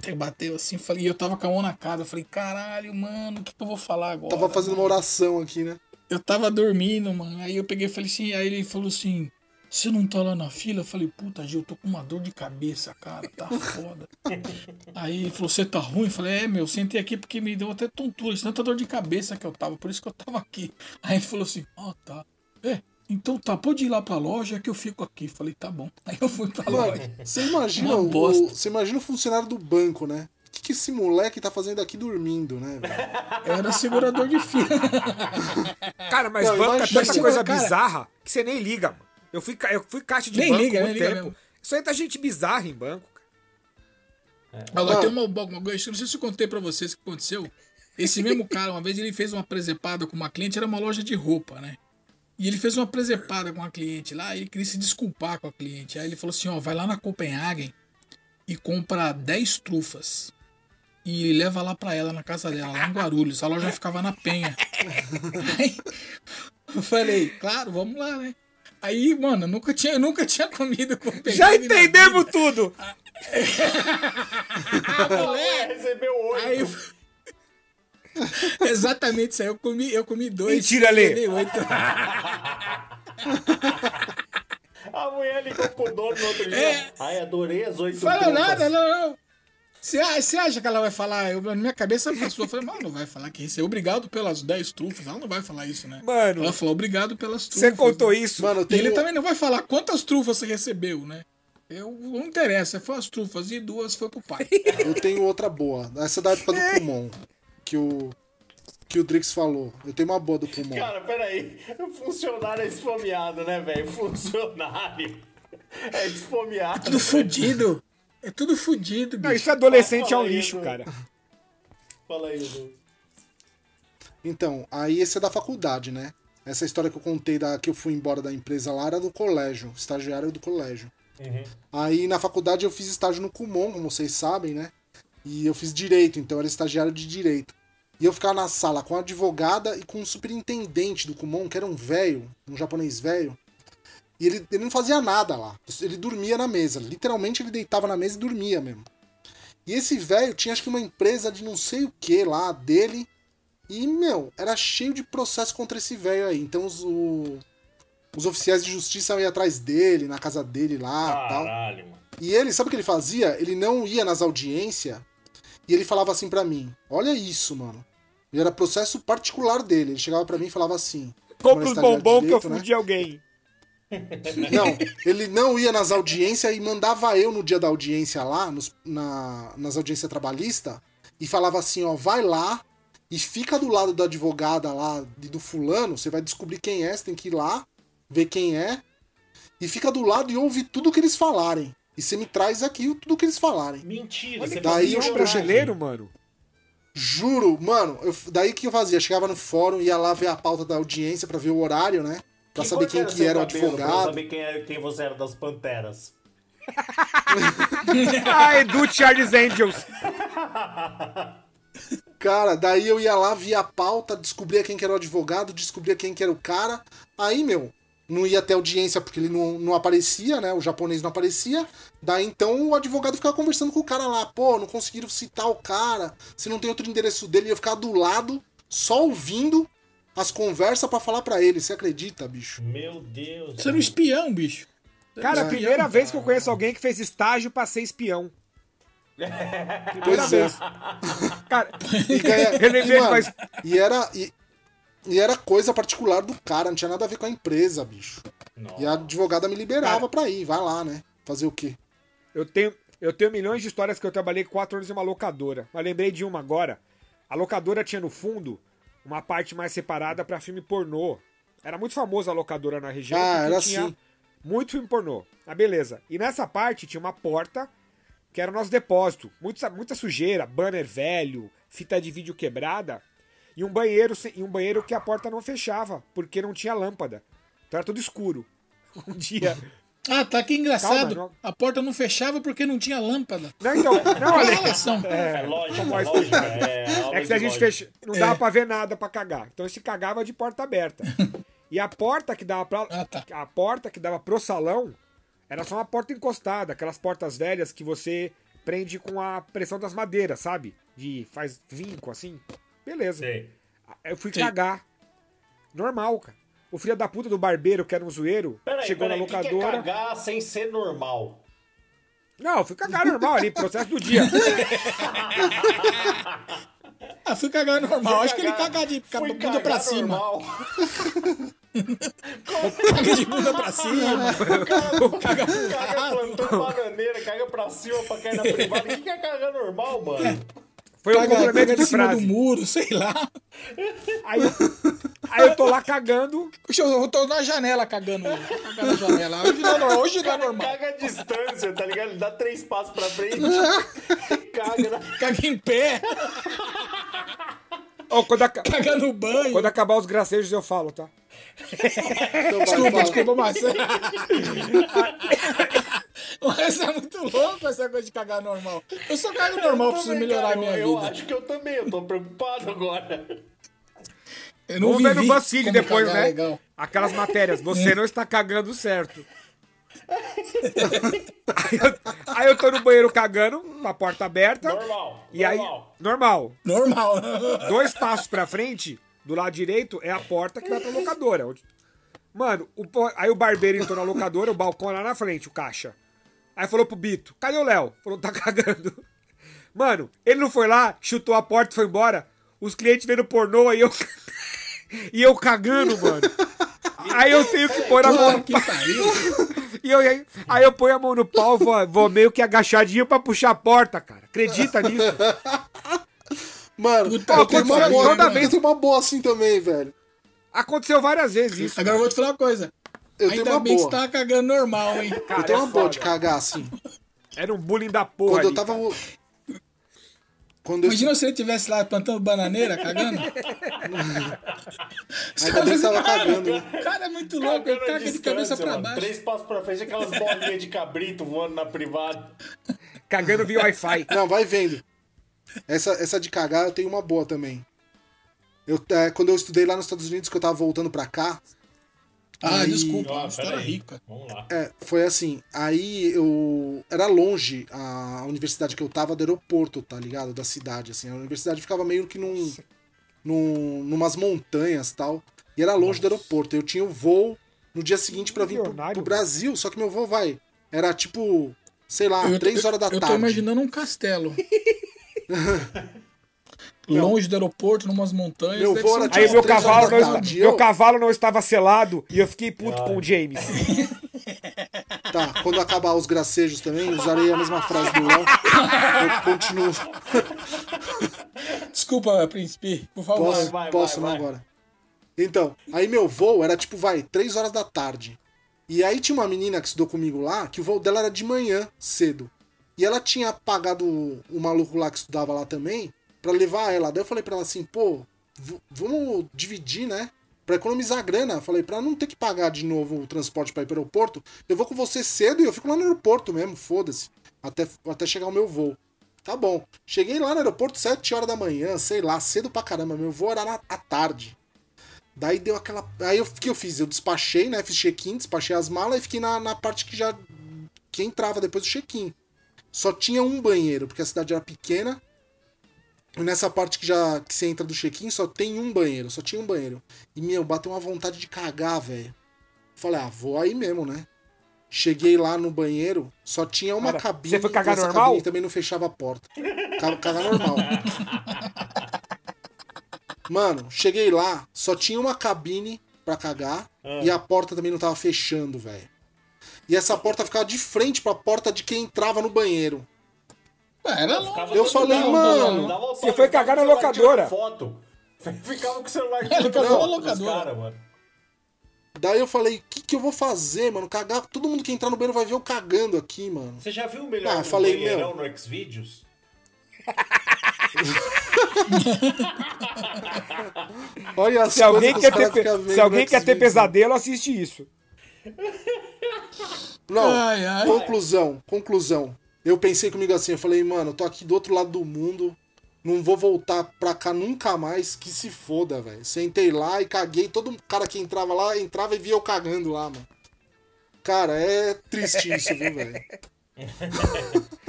Eu, bateu assim, falei, e eu tava com a mão na cara. Eu falei, caralho, mano, o que, que eu vou falar agora? Tava fazendo uma mano? oração aqui, né? Eu tava dormindo, mano. Aí eu peguei e falei assim, aí ele falou assim, você não tá lá na fila? Eu falei, puta, Gil, eu tô com uma dor de cabeça, cara, tá foda. [laughs] aí ele falou, você tá ruim? Eu falei, é, meu, sentei aqui porque me deu até tontura, de tanta dor de cabeça que eu tava, por isso que eu tava aqui. Aí ele falou assim, ó, tá. É, então tá, pode ir lá pra loja que eu fico aqui. Falei, tá bom. [laughs] Aí eu fui pra Mano, loja. você imagina, Uma o, bosta. você imagina o funcionário do banco, né? O que, que esse moleque tá fazendo aqui dormindo, né? velho? Era segurador de fila. [laughs] Cara, mas Não, banco é tanta coisa Cara- bizarra que você nem liga, mano. Eu fui, eu fui caixa de Nem banco liga, muito liga tempo. mesmo. Isso aí tá gente bizarra em banco. cara. Agora Não. tem uma, uma não sei se eu contei pra vocês o que aconteceu. Esse mesmo cara, uma vez ele fez uma presepada com uma cliente, era uma loja de roupa, né? E ele fez uma presepada com a cliente lá e ele queria se desculpar com a cliente. Aí ele falou assim: ó, vai lá na Copenhagen e compra 10 trufas. E leva lá pra ela na casa dela, lá em Guarulhos. A loja ficava na Penha. Aí [laughs] eu falei, claro, vamos lá, né? Aí, mano, eu nunca tinha, eu nunca tinha comido Copenhagen. Já entendemos tudo! Ah, É, moleque! recebeu oito. Aí, [laughs] exatamente isso aí. Eu comi, eu comi dois. Mentira, Lê. [laughs] A mulher ligou pro dono no outro dia. É. Ai, adorei as oito Fala nada, não, não. Você acha que ela vai falar? Eu, na minha cabeça passou. Eu falei, mano, não vai falar que isso é obrigado pelas 10 trufas. Ela não vai falar isso, né? Mano, Ela falou obrigado pelas trufas. você contou né? isso? Mano, E tenho. ele também não vai falar quantas trufas você recebeu, né? Eu, não interessa, foi as trufas e duas foi pro pai. Eu tenho outra boa. Essa é da época do Kumon. [laughs] Que o. Que o Drix falou. Eu tenho uma boa do Kumon. Cara, peraí. Funcionário é esfomeado, né, velho? Funcionário. É esfomeado. Tudo fudido. É tudo fudido, Não, bicho. isso é adolescente é um aí, lixo, cara. Fala aí, Edu. Então, aí esse é da faculdade, né? Essa história que eu contei da que eu fui embora da empresa lá era do colégio, estagiário do colégio. Aí na faculdade eu fiz estágio no Kumon, como vocês sabem, né? E eu fiz direito, então eu era estagiário de direito. E eu ficava na sala com a advogada e com o superintendente do Kumon, que era um velho, um japonês velho. E ele, ele não fazia nada lá. Ele dormia na mesa. Literalmente ele deitava na mesa e dormia mesmo. E esse velho tinha acho que uma empresa de não sei o que lá dele. E, meu, era cheio de processo contra esse velho aí. Então os, o- os oficiais de justiça iam atrás dele, na casa dele lá tal. Caralho, mano. E ele, sabe o que ele fazia? Ele não ia nas audiências e ele falava assim pra mim: Olha isso, mano. E era processo particular dele. Ele chegava pra mim e falava assim: Compra Como os de bombons que eu direito, né? fudi alguém. [laughs] Não, ele não ia nas audiências e mandava eu no dia da audiência lá, nos- na- nas audiências trabalhistas, e falava assim, ó, vai lá e fica do lado da advogada lá e do fulano, você vai descobrir quem é, você tem que ir lá, ver quem é, e fica do lado e ouve tudo que eles falarem. E você me traz aqui tudo que eles falarem. Mentira, Olha você daí eu um homenagem. brasileiro, mano. Juro, mano, eu, daí que eu fazia? Chegava no fórum, ia lá ver a pauta da audiência pra ver o horário, né? Pra saber cor quem que era o cabelo, Pra eu advogado. saber quem, era, quem você era das Panteras. [laughs] Ah, Edu Charles Angels. [laughs] Cara, daí eu ia lá, via a pauta, descobria quem que era o advogado, descobria quem que era o cara. Aí, meu, não ia ter audiência porque ele não, não aparecia, né? O japonês não aparecia. Daí então o advogado ficava conversando com o cara lá. Pô, não conseguiram citar o cara. Se não tem outro endereço dele, eu ia ficar do lado, só ouvindo as conversas pra falar pra ele. Você acredita, bicho? Meu Deus. Você era um espião, bicho. Cara, a É. primeira vez que eu conheço alguém que fez estágio pra ser espião. [laughs] Primeira Pois é. Cara, E, [laughs] ganha- e, mano, mais- e era. E, e era coisa particular do cara, não tinha nada a ver com a empresa, bicho. Nossa. E a advogada me liberava pra ir, vai lá, né? Fazer o quê? Eu tenho, eu tenho milhões de histórias que eu trabalhei quatro anos em uma locadora. Mas lembrei de uma agora. A locadora tinha no fundo uma parte mais separada pra filme pornô. Era muito famosa a locadora na região. Ah, era tinha assim. muito filme pornô. Ah, beleza. E nessa parte tinha uma porta que era o nosso depósito. Muita, muita sujeira, banner velho, fita de vídeo quebrada. E um banheiro e um banheiro que a porta não fechava, porque não tinha lâmpada. Então era tudo escuro. [laughs] Um dia. Ah, tá que engraçado. Calma, A porta não fechava porque não tinha lâmpada. Não, então. [laughs] Não, Olha. É é é lógico. É, aula É que se a gente lógica. fecha. Não dava pra ver nada pra cagar. Então se cagava de porta aberta. [laughs] E a porta que dava pra. Ah, tá. A porta que dava pro salão era só uma porta encostada, aquelas portas velhas que você prende com a pressão das madeiras, sabe? De faz vinco assim. Beleza. Sei. Eu fui Sim. cagar. Normal, cara. O filho da puta do barbeiro, que era um zoeiro, Peraí, chegou peraí, na o que que é locadora. cagar sem ser normal? Não, eu fui cagar normal ali, processo do dia. [laughs] Ah, fui cagar normal. Acho que ele cagar- caga de Fui bunda cagar pra cima. [laughs] Caga de bunda pra cima. [laughs] Caga plantando bananeira, caga pra cima pra cair na privada. O que que é cagar normal, mano? Foi um Caga, complemento caga de cima do frase. muro, sei lá. [laughs] Aí, aí eu tô lá cagando. Eu tô na janela cagando. [laughs] Na janela. Hoje não é normal. Hoje não é normal. Caga a distância, tá ligado? Ele dá três passos pra frente e [laughs] caga na... Caga em pé. Ó, quando, aca- Caga no banho. quando acabar os gracejos eu falo, tá? Então Desculpa, desculpa, Marcelo. [laughs] Mas é muito louco essa coisa de cagar normal. Eu só cago normal, preciso também, melhorar a cara, minha eu, vida. Eu acho que eu também, eu tô preocupado agora. Eu não Vamos ver no BuzzFeed depois, né? legal. Aquelas matérias, você não está cagando certo. Aí, [laughs] eu, aí eu tô no banheiro cagando, com a porta aberta. Normal, E aí, normal. normal. Normal. Dois passos pra frente, do lado direito, é a porta que vai pra locadora. onde- Mano, o aí o barbeiro entrou na locadora, o balcão lá na frente, o caixa. Aí falou pro Bito, cadê o Léo? Falou, tá [laughs] cagando. Mano, ele não foi lá, chutou a porta e foi embora. Os clientes vendo pornô, aí eu. [laughs] e eu cagando, mano. Aí eu tenho que pôr a mão no que pau. [laughs] E eu, aí, aí eu ponho a mão no pau, vou, vou meio que agachadinho pra puxar a porta, cara. Acredita nisso? Mano, Puta, eu tenho uma boa, toda eu vez. tenho uma boa assim também, velho. Aconteceu várias vezes isso. Agora eu vou te falar uma coisa. Eu tenho Ainda uma bem que boa. você tava cagando normal, hein? Eu tenho uma é boa foda. de cagar assim. Era um bullying da porra. Quando eu ali, tava. cara. Quando eu. Imagina se ele estivesse lá plantando bananeira, cagando. [laughs] Ainda bem que tava cagando, né? O cara é muito louco, ele caga de cabeça pra mano. baixo. Três passos pra frente, aquelas bolinhas de cabrito voando na privada. Cagando via Wi-Fi. Não, vai vendo. Essa, essa de cagar eu tenho uma boa também. Eu, é, quando eu estudei lá nos Estados Unidos, que eu tava voltando pra cá, Ah, Aí- desculpa, uma história peraí. rica. Vamos lá. é, foi assim. Aí eu. Era longe a universidade que eu tava do aeroporto, tá ligado? Da cidade, assim. A universidade ficava meio que num. num numas montanhas tal. E era longe do aeroporto. Eu tinha o voo no dia seguinte pra vir pro, pro Brasil, só que meu voo vai. Era tipo. Sei lá, Eu três horas da eu, tarde. Eu tô imaginando um castelo. [laughs] Longe do aeroporto, numas montanhas. Meu voo era tipo Aí meu cavalo, não, meu Eu- cavalo não estava selado e eu fiquei puto com o James. [laughs] Tá, quando acabar os gracejos também, usarei a mesma frase do Léo. Eu continuo. [laughs] Desculpa, príncipe, por favor. Posso, Vai, posso vai, não vai. agora. Então, aí meu voo era tipo, vai, 3 horas da tarde. E aí tinha uma menina que estudou comigo lá, que o voo dela era de manhã, cedo. E ela tinha pagado o, o maluco lá que estudava lá também, pra levar ela. Daí eu falei pra ela assim, pô, vamos dividir, né? Pra economizar grana. Falei, pra não ter que pagar de novo o transporte pra ir pro aeroporto, eu vou com você cedo e eu fico lá no aeroporto mesmo, foda-se. Até, até chegar o meu voo. Tá bom. Cheguei lá no aeroporto 7 horas da manhã, sei lá, cedo pra caramba. Meu voo era na, à tarde. Daí deu aquela. Aí o que eu fiz? Eu despachei, né? Fiz check-in, despachei as malas e fiquei na, na parte que já. que entrava depois do check-in. Só tinha um banheiro, porque a cidade era pequena. E nessa parte que já que você entra do check-in só tem um banheiro, só tinha um banheiro. E meu, bateu uma vontade de cagar, velho. Falei, ah, vou aí mesmo, né? Cheguei lá no banheiro, só tinha uma Cara, cabine. você foi cagar e normal? cabine também não fechava a porta. Ca- Cagar normal. Mano, cheguei lá, só tinha uma cabine pra cagar Ah. e a porta também não tava fechando, velho. E essa porta ficava de frente pra porta de quem entrava no banheiro. Era Eu todo falei, mano, você foi cagar na locadora. Foto. [laughs] Ficava com o celular cagou na locadora. cara, mano. Daí eu falei, o que, que eu vou fazer, mano? Cagar. Todo mundo que entrar no banheiro vai ver eu cagando aqui, mano. Você já viu o melhor Ah, falei, banheirão no Xvideos? [laughs] Olha Se alguém, quer ter, se alguém quer ter Xvideos. pesadelo, assiste isso. Não, Ai, ai. conclusão, conclusão. Eu pensei comigo assim, eu falei, mano, eu tô aqui do outro lado do mundo, não vou voltar pra cá nunca mais, que se foda, velho. Sentei lá e caguei, todo cara que entrava lá, entrava e via eu cagando lá, mano. Cara, é triste isso, viu, velho? [laughs]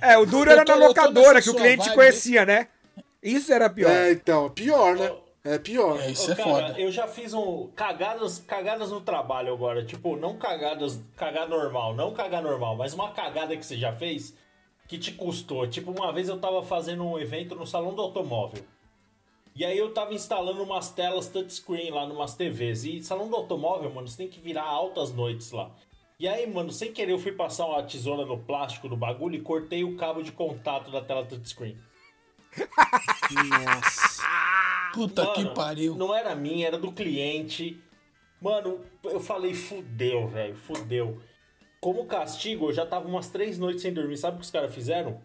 É, o duro era tô- na locadora, que o cliente vibe. conhecia, né? Isso era pior. É, então, pior, né? É pior. É, isso Ô, é cara, foda. eu já fiz um cagadas, cagadas no trabalho agora, tipo, não cagadas, cagar normal, não cagar normal, mas uma cagada que você já fez que te custou. Tipo, uma vez eu tava fazendo um evento no salão do automóvel. E aí eu tava instalando umas telas touchscreen lá numas TVs. E salão do automóvel, mano, você tem que virar altas noites lá. E aí, mano, sem querer eu fui passar uma tesoura no plástico do bagulho e cortei o cabo de contato da tela touchscreen. Nossa. Puta que Mano, pariu. Não era minha, era do cliente. Mano, eu falei, fudeu, velho, fudeu. Como castigo, eu já tava umas três noites sem dormir. Sabe o que os caras fizeram?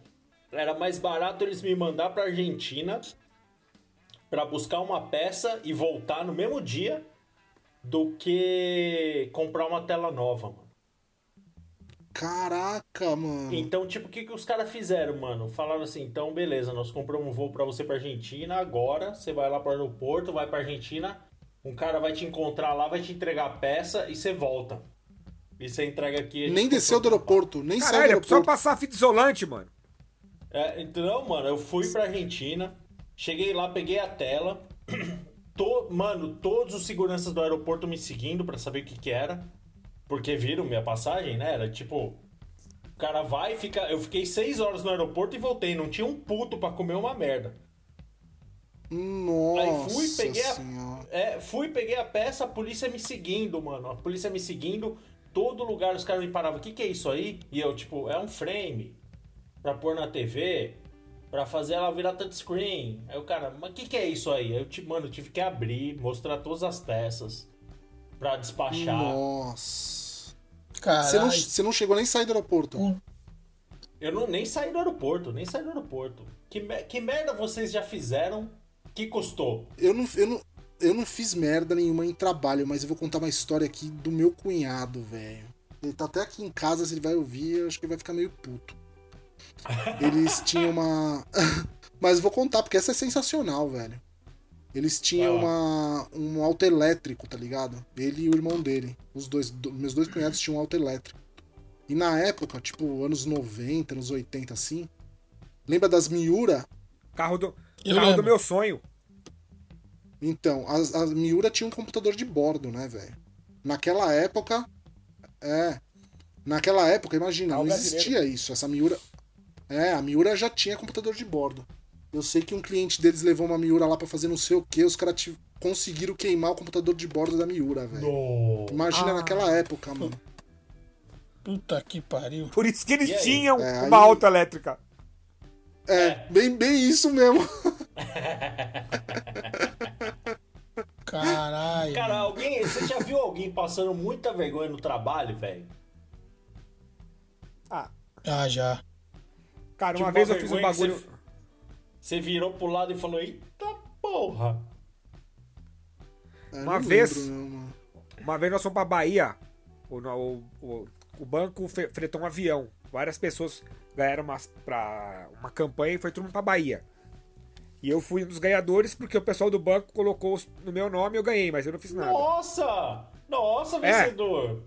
Era mais barato eles me mandar pra Argentina pra buscar uma peça e voltar no mesmo dia do que comprar uma tela nova, mano. Caraca, mano. Então, tipo, o que, que os caras fizeram, mano? Falaram assim, então, beleza, nós compramos um voo pra você pra Argentina, agora você vai lá pro aeroporto, vai pra Argentina, um cara vai te encontrar lá, vai te entregar a peça e você volta. E você entrega aqui... Nem desceu do aeroporto, nem saiu do Caralho, é só aeroporto. passar fita isolante, mano. É, então, mano, eu fui pra Argentina, cheguei lá, peguei a tela, [clears throat] to- mano, todos os seguranças do aeroporto me seguindo pra saber o que que era, porque viram minha passagem, né? Era tipo, o cara vai, fica, eu fiquei seis horas no aeroporto e voltei, não tinha um puto pra comer uma merda. Nossa Aí fui, peguei senhora. a, é, fui, peguei a peça, a polícia me seguindo, mano. A polícia me seguindo, todo lugar os caras me paravam. O que, que é isso aí? E eu, tipo, é um frame pra pôr na TV, pra fazer ela virar touchscreen. Aí o cara, mas o que, que é isso aí? Eu, mano, eu tive que abrir, mostrar todas as peças pra despachar. Nossa. Você não, você não chegou nem a sair do aeroporto. Hum. Eu não, nem saí do aeroporto, nem saí do aeroporto. Que, que merda vocês já fizeram que custou? Eu não, eu, não, eu não fiz merda nenhuma em trabalho, mas eu vou contar uma história aqui do meu cunhado, velho. Ele tá até aqui em casa, se ele vai ouvir, eu acho que ele vai ficar meio puto. [laughs] Eles tinham uma. [laughs] mas eu vou contar, porque essa é sensacional, velho. Eles tinham uma, um auto elétrico, tá ligado? Ele e o irmão dele. Os dois, do- meus dois cunhados tinham um auto elétrico. E na época, tipo, anos 90, anos 80, assim. Lembra das Miura? Carro do, Eu carro do lembro. meu sonho. Então, as, as Miura tinha um computador de bordo, né, velho? Naquela época. É. Naquela época, imagina, Carro não brasileiro. existia isso. Essa Miura. É, a Miura já tinha computador de bordo. Eu sei que um cliente deles levou uma Miura lá pra fazer não sei o que, os caras conseguiram queimar o computador de bordo da Miura, velho. Imagina Ah. naquela época, mano. Puta que pariu. Por isso que eles E tinham É, uma aí- auto elétrica. É, bem, bem isso mesmo. [laughs] Caralho. Cara, alguém. Você já viu alguém passando muita vergonha no trabalho, velho? Ah, Ah, já. cara, Tipo, uma vez uma eu fiz um bagulho. você- Você virou pro lado e falou: Eita porra! Ah, Uma vez- lembro. Uma vez nós fomos pra Bahia, o, o, o, o banco fretou um avião. Várias pessoas ganharam uma, pra, uma campanha e foi todo mundo pra Bahia. E eu fui um dos ganhadores porque o pessoal do banco colocou no meu nome e eu ganhei, mas eu não fiz nada. Nossa! Nossa, É. vencedor!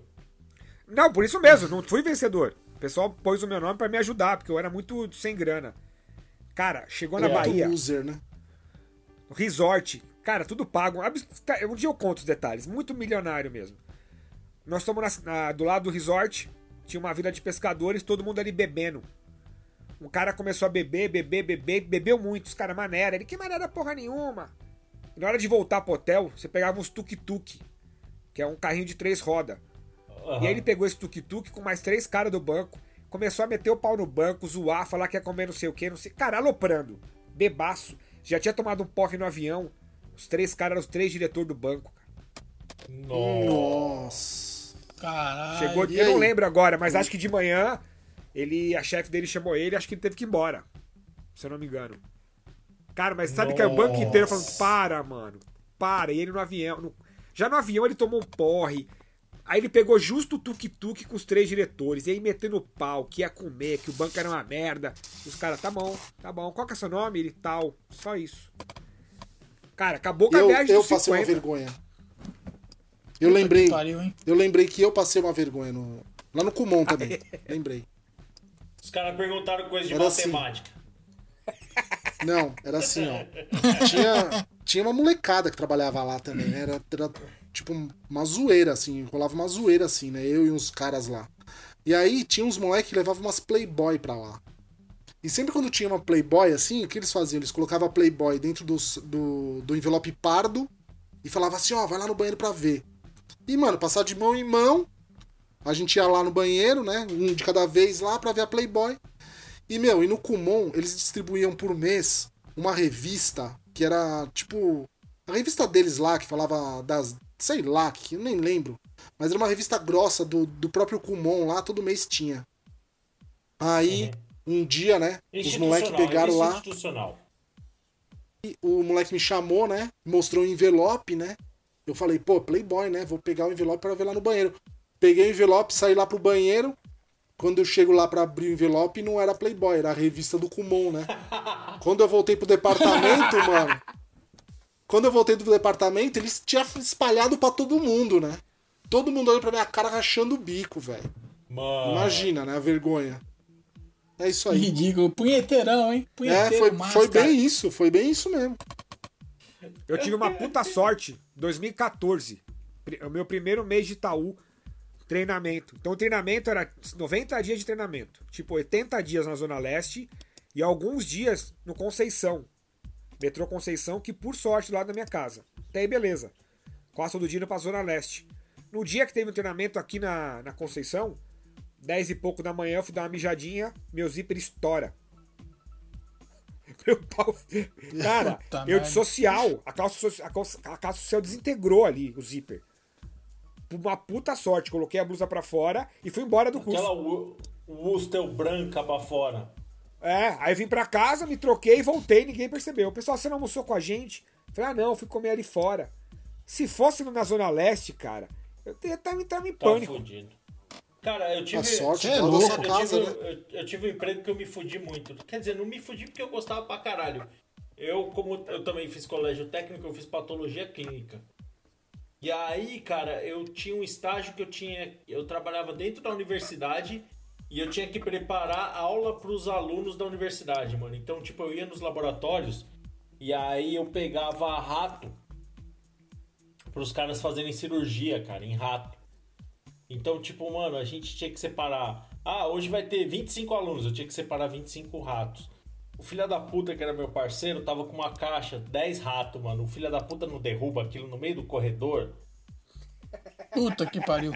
Não, por isso mesmo, não fui vencedor. O pessoal pôs o meu nome pra me ajudar, porque eu era muito sem grana. Cara, chegou na É. Bahia, Loser, né? resort, cara, tudo pago. Um dia eu conto os detalhes, muito milionário mesmo. Nós estamos na- na- do lado do resort, tinha uma vila de pescadores, todo mundo ali bebendo. Um cara começou a beber, beber, beber, bebeu muito, os caras maneira. Ele, que maneira porra nenhuma. E na hora de voltar pro hotel, você pegava uns tuk-tuk, que é um carrinho de três rodas. E aí ele pegou esse tuk-tuk com mais três caras do banco, começou a meter o pau no banco, zoar, falar que ia comer não sei o que, não sei. Cara, aloprando. Bebaço. Já tinha tomado um porre no avião. Os três caras eram os três diretores do banco. cara. Nossa. Caralho. Chegou, eu não lembro agora, mas acho que de manhã ele, a chefe dele chamou ele, acho que ele teve que ir embora. Se eu não me engano. Cara, mas sabe que é o banco inteiro falando, para, mano. Para. E ele no avião. no- Já no avião ele tomou um porre. Aí ele pegou justo o tuk-tuk com os três diretores. E aí metendo o pau, que ia comer, que o banco era uma merda. E os caras, tá bom, tá bom. Qual que é seu nome? Ele tal. Só isso. Cara, acabou com a Eu, viagem eu passei uma 50. vergonha. Eu lembrei, Que pariu, hein? eu lembrei que eu passei uma vergonha no, lá no Kumon também. Ah, Lembrei. Os caras perguntaram coisa de Era assim. matemática. Não, era assim, ó. Tinha, tinha uma molecada que trabalhava lá também, né? Era, era tipo uma zoeira, assim, rolava uma zoeira assim, né? Eu e uns caras lá. E aí tinha uns moleques que levavam umas Playboy pra lá. E sempre quando tinha uma Playboy assim, o que eles faziam? Eles colocavam a Playboy dentro do, do envelope pardo e falava assim, ó, vai lá no banheiro pra ver. E, mano, passar de mão em mão, a gente ia lá no banheiro, né? Um de cada vez lá pra ver a Playboy. E, meu, e no Kumon, eles distribuíam por mês uma revista que era, tipo, a revista deles lá, que falava das. Sei lá, que eu nem lembro. Mas era uma revista grossa do, do próprio Kumon lá, todo mês tinha. Aí, um dia, né, os moleques pegaram lá, Institucional. o moleque me chamou, né, mostrou o envelope, né. Eu falei, pô, Playboy, né, vou pegar o envelope pra ver lá no banheiro. Peguei o envelope, saí lá pro banheiro. Quando eu chego lá pra abrir o envelope, não era Playboy, era a revista do Kumon, né? [laughs] Quando eu voltei pro departamento, mano. Quando eu voltei do departamento, eles tinham espalhado pra todo mundo, né? Todo mundo olhando pra minha cara rachando o bico, velho. Imagina, né? A vergonha. É isso aí. Ridículo. Punheteirão, hein? É, Punheteiro, foi, máscara. foi bem isso, foi bem isso mesmo. Eu tive uma puta sorte, 2014. pri- O meu primeiro mês de Itaú, treinamento. Então o treinamento era 90 dias de treinamento. Tipo, 80 dias na Zona Leste e alguns dias no Conceição. Metrô Conceição, que por sorte do lado da minha casa. Até aí, beleza. Quase todo dia indo pra Zona Leste. No dia que teve um treinamento aqui na, na Conceição, 10 e pouco da manhã, eu fui dar uma mijadinha, meu zíper estoura. [laughs] Meu pau. [laughs] Cara, eu de social, a calça, a, calça, a calça social desintegrou ali, o zíper. Por uma puta sorte, coloquei a blusa pra fora e fui embora do curso. Aquela Worcester branca pra fora. É, aí vim pra casa, me troquei, voltei, ninguém percebeu. O pessoal, você não almoçou com a gente? Falei, ah não, fui comer ali fora. Se fosse na Zona Leste, cara, eu ia estar em Tá pânico. fudido. Cara, eu tive. A sorte é louco. eu, casa, tive, né? eu, eu tive um emprego que eu me fudi muito. Quer dizer, não me fudi porque eu gostava pra caralho. Eu, como eu também fiz colégio técnico, eu fiz patologia clínica. E aí, cara, eu tinha um estágio que eu tinha. Eu trabalhava dentro da universidade e eu tinha que preparar aula pros alunos da universidade, mano. Então, tipo, eu ia nos laboratórios e aí eu pegava rato pros caras fazerem cirurgia, cara, em rato. Então, tipo, mano, a gente tinha que separar. Ah, hoje vai ter 25 alunos, eu tinha que separar 25 ratos. O filho da puta, que era meu parceiro, tava com uma caixa, 10 ratos, mano. O filho da puta não derruba aquilo no meio do corredor. Puta que pariu.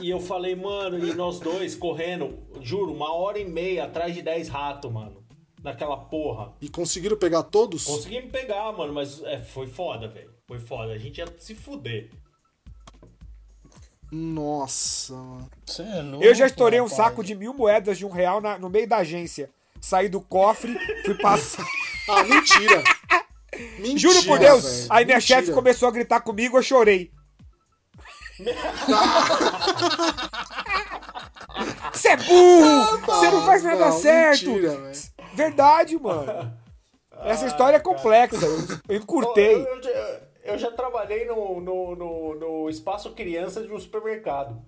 E eu falei, mano, e nós dois correndo, juro, uma hora e meia atrás de 10 ratos, mano. naquela porra. E conseguiram pegar todos? Consegui me pegar, mano, mas é, foi foda, velho. Foi foda. A gente ia se fuder. Nossa, mano. É louco, Eu já estourei um rapaz. saco de mil moedas de um real na- no meio da agência. Saí do cofre, fui passar. Ah, mentira. [laughs] Mentira, Juro por Deus! velho. Aí minha chefe começou a gritar comigo, eu chorei. [laughs] Você é burro! Você não faz nada não, certo! Mentira. Verdade, mano. Essa história é complexa. Eu, eu encurtei. Eu, eu já- eu já trabalhei no, no, no, no espaço criança de um supermercado.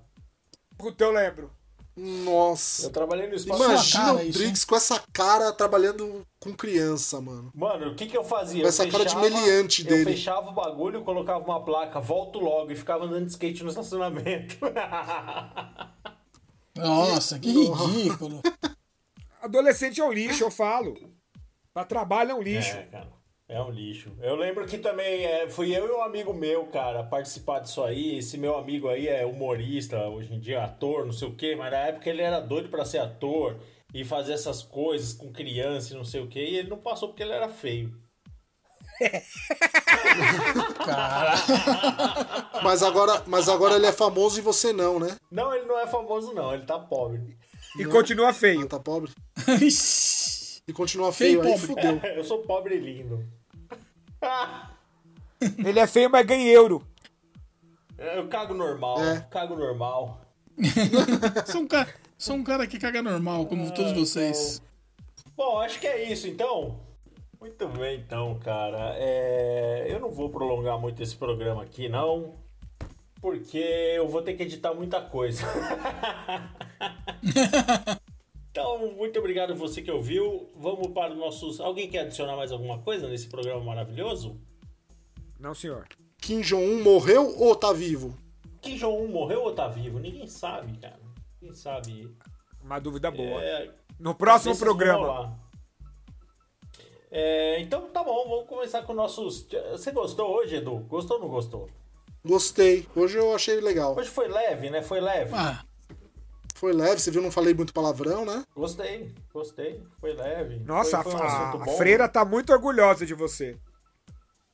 Puta, eu lembro. Nossa. Eu trabalhei no espaço. Imagina cara o isso, Drix com essa cara trabalhando com criança, mano. Mano, o que que eu fazia? Com Eu essa cara de fechava- meliante Eu dele. fechava o bagulho, colocava uma placa, volto logo e ficava andando de skate no estacionamento. [laughs] Nossa, que ridículo. [laughs] Adolescente é um lixo, eu falo. Pra trabalho é um lixo. É, cara. É um lixo. Eu lembro que também é, fui eu e um amigo meu, cara, participar disso aí. Esse meu amigo aí é humorista, hoje em dia ator, não sei o quê, mas na época ele era doido pra ser ator e fazer essas coisas com criança e não sei o quê, e ele não passou porque ele era feio. [laughs] Cara, [laughs] Mas agora, mas agora ele é famoso e você não, né? Não, ele não é famoso, não, ele tá pobre. E continua Ah, feio. tá pobre. [laughs] E continua Feio feio, e aí pobre. fudeu. Eu sou pobre e lindo. [laughs] Ele é feio, mas ganha euro. Eu cago normal, É. cago normal. [laughs] sou, um cara, sou um cara que caga normal, como todos vocês. Bom, acho que é isso então. Muito bem, então, cara. É, Eu não vou prolongar muito esse programa aqui, não. Porque eu vou ter que editar muita coisa. [laughs] então, muito obrigado a você que ouviu. Vamos para os nossos. Alguém quer adicionar mais alguma coisa nesse programa maravilhoso? Não, senhor. Kim Jong-un morreu ou tá vivo? Kim Jong-un morreu ou tá vivo? Ninguém sabe, cara. Ninguém sabe. Uma dúvida boa. É, No próximo programa. É, então tá bom, vamos começar com nossos. Você gostou hoje, Edu? Gostou ou não gostou? Gostei. Hoje eu achei legal. Hoje foi leve, né? Foi leve. Ah, Foi leve, você viu, não falei muito palavrão, né? Gostei, gostei. Foi leve. Nossa, foi, foi um a, a freira tá muito orgulhosa de você.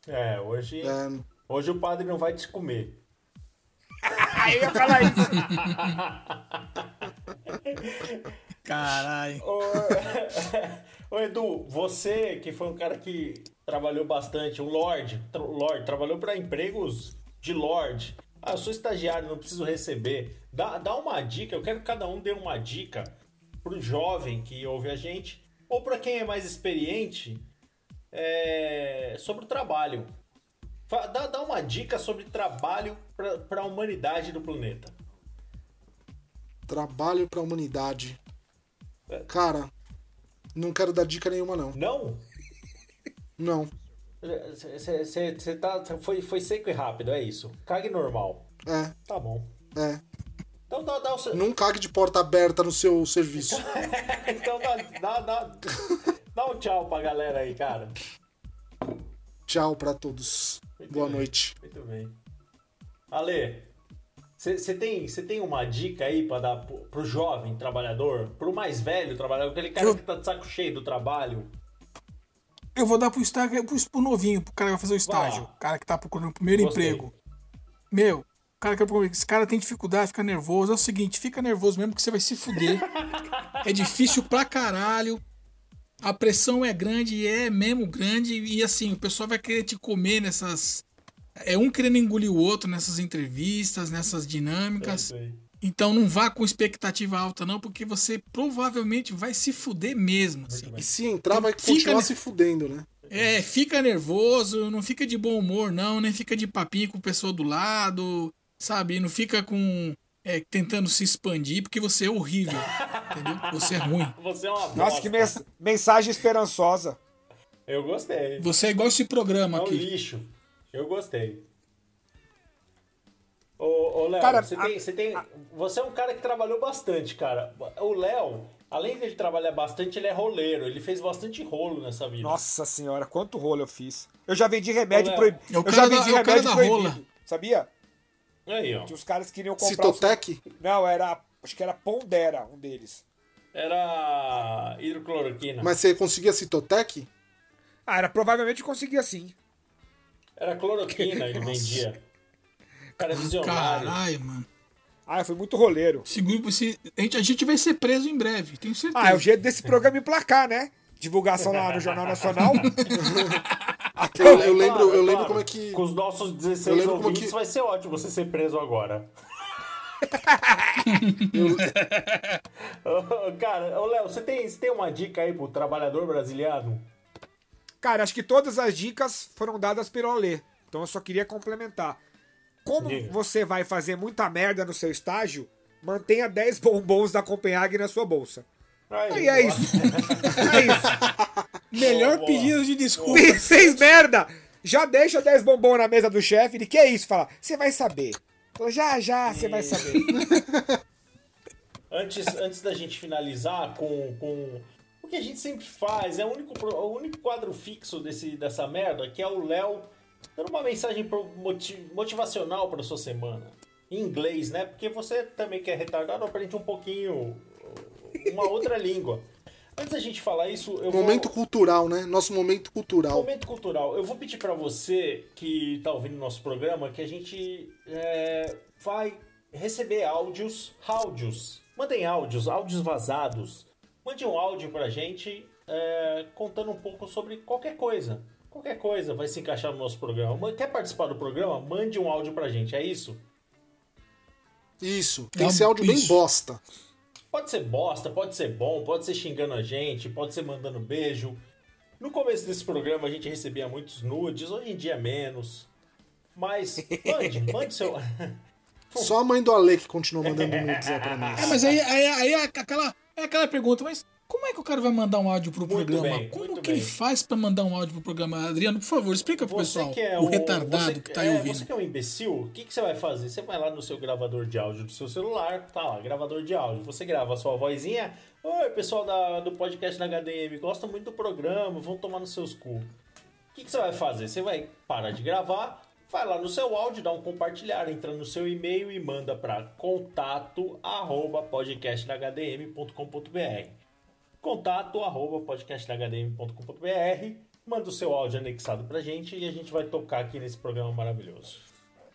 É, hoje, É, hoje o padre não vai te comer. [laughs] Eu ia falar isso. [laughs] caralho. Ô, [laughs] Ô, Edu, você que foi um cara que trabalhou bastante, um Lorde, tra Lorde, trabalhou para empregos de Lorde. Ah, eu sou estagiário, não preciso receber. Dá, dá uma dica, eu quero que cada um dê uma dica pro jovem que ouve a gente, ou para quem é mais experiente, é, sobre o trabalho. Dá, dá uma dica sobre trabalho para a humanidade do planeta. trabalho pra humanidade. Cara, não quero dar dica nenhuma, não. Não? Não. Você tá, foi, foi seco e rápido, é isso. Cague normal. É, Tá bom. é. Então dá, dá o seu. Não cague de porta aberta no seu serviço. [laughs] Então dá, dá, dá, dá um tchau pra galera aí, cara. Tchau pra todos. Muito Boa bem. noite. Muito bem. Ale, você tem, cê tem uma dica aí pra dar pro, pro jovem trabalhador, pro mais velho trabalhador, aquele cara Eu- que tá de saco cheio do trabalho? Eu vou dar pro estágio, pro, pro novinho, pro cara que vai fazer o estágio. O cara que tá procurando o primeiro Gostei. emprego. Meu, cara que esse cara tem dificuldade, fica nervoso. É o seguinte, fica nervoso mesmo que você vai se fuder. [laughs] é difícil pra caralho. A pressão é grande, é mesmo grande. E assim, o pessoal vai querer te comer nessas. É um querendo engolir o outro nessas entrevistas, nessas dinâmicas. É. Então não vá com expectativa alta, não, porque você provavelmente vai se fuder mesmo. Assim. E se entrar, vai Fica continuar ne- se fudendo, né? É, fica nervoso, não fica de bom humor, não, nem fica de papinho com o pessoal do lado, sabe? Não fica com. é, tentando se expandir, porque você é horrível. entendeu? Você é ruim. [laughs] Você é uma Nossa, bosta. que mens- mensagem esperançosa. Eu gostei. Você é igual esse programa É um aqui. lixo. Eu gostei. Ô, ô Léo, Cara, você, a- tem, você tem. Você é um cara que trabalhou bastante, cara. O Léo, além de ele trabalhar bastante, ele é roleiro. Ele fez bastante rolo nessa vida. Nossa senhora, quanto rolo eu fiz. Eu já vendi remédio proibido. É Eu cara já da- vendi é o cara remédio da proibido. rola. Sabia? Aí, ó. Que os caras queriam comprar. os- Citotec? Não, era. Acho que era Pondera, um deles. Era hidrocloroquina. Mas você conseguia Citotec? Ah, era provavelmente conseguia sim. Era cloroquina ele vendia. O cara é visionário. Caralho, mano. Ah, foi muito roleiro. Esse grupo, esse, a, gente, a gente vai ser preso em breve, tenho certeza. Ah, é o jeito desse programa emplacar, né? Divulgação lá no Jornal Nacional. [laughs] Eu, eu lembro, Claro, eu lembro claro. como é que. Com os nossos Eu 16 lembro como ouvintes que- vai ser ótimo você ser preso agora. [laughs] Cara, ô Léo, você tem, você tem uma dica aí pro trabalhador brasileiro? Cara, acho que todas as dicas foram dadas pelo Alê. Então eu só queria complementar. Como Diga. você vai fazer muita merda no seu estágio, mantenha 10 bombons da Copenhague na sua bolsa. Aí [laughs] é isso. É [laughs] isso. Melhor Boa, boa. pedido de desculpa. Fez merda! Já deixa 10 bombons na mesa do chefe. Ele, que é isso? Fala, você vai saber. Fala, já, já, você vai saber. [laughs] Antes, antes da gente finalizar com, com o que a gente sempre faz, é o único, o único quadro fixo desse, dessa merda, que é o Léo dando uma mensagem motivacional para sua semana. Em inglês, né? Porque você também que é retardado, aprende um pouquinho uma outra [laughs] língua. Antes da gente falar isso, eu vou... Momento cultural, né? Nosso momento cultural. Momento cultural. Eu vou pedir pra você que tá ouvindo nosso programa que a gente é, vai receber áudios, áudios. Mandem áudios, áudios vazados. Mande um áudio pra gente é, contando um pouco sobre qualquer coisa. Qualquer coisa vai se encaixar no nosso programa. Ma- Quer participar do programa? Mande um áudio pra gente, é isso? Isso. Tem que ser áudio bem bosta. Pode ser bosta, pode ser bom, pode ser xingando a gente, pode ser mandando beijo. No começo desse programa a gente recebia muitos nudes, hoje em dia menos. Mas mande, [laughs] mande seu. Só a mãe do Ale que continua mandando nudes aí pra nós. É, mas aí, aí, aí é, aquela, é aquela pergunta, mas como é que o cara vai mandar um áudio pro Muito programa? bem, como que ele bem. faz pra mandar um áudio pro programa? Adriano, por favor, explica pro Você pessoal, que é o um- retardado você- que tá aí é, ouvindo. Você que é um imbecil, o que, que você vai fazer? Você vai lá no seu gravador de áudio do seu celular, tá lá, gravador de áudio. Você grava a sua vozinha. Oi, pessoal da, do podcast da HDM, gosto muito do programa, vão tomar nos seus cu. O que, que você vai fazer? Você vai parar de gravar, vai lá no seu áudio, dá um compartilhar, entra no seu e-mail e manda para contato arroba contato arroba podcasthdhm.com.br manda o seu áudio anexado pra gente e a gente vai tocar aqui nesse programa maravilhoso.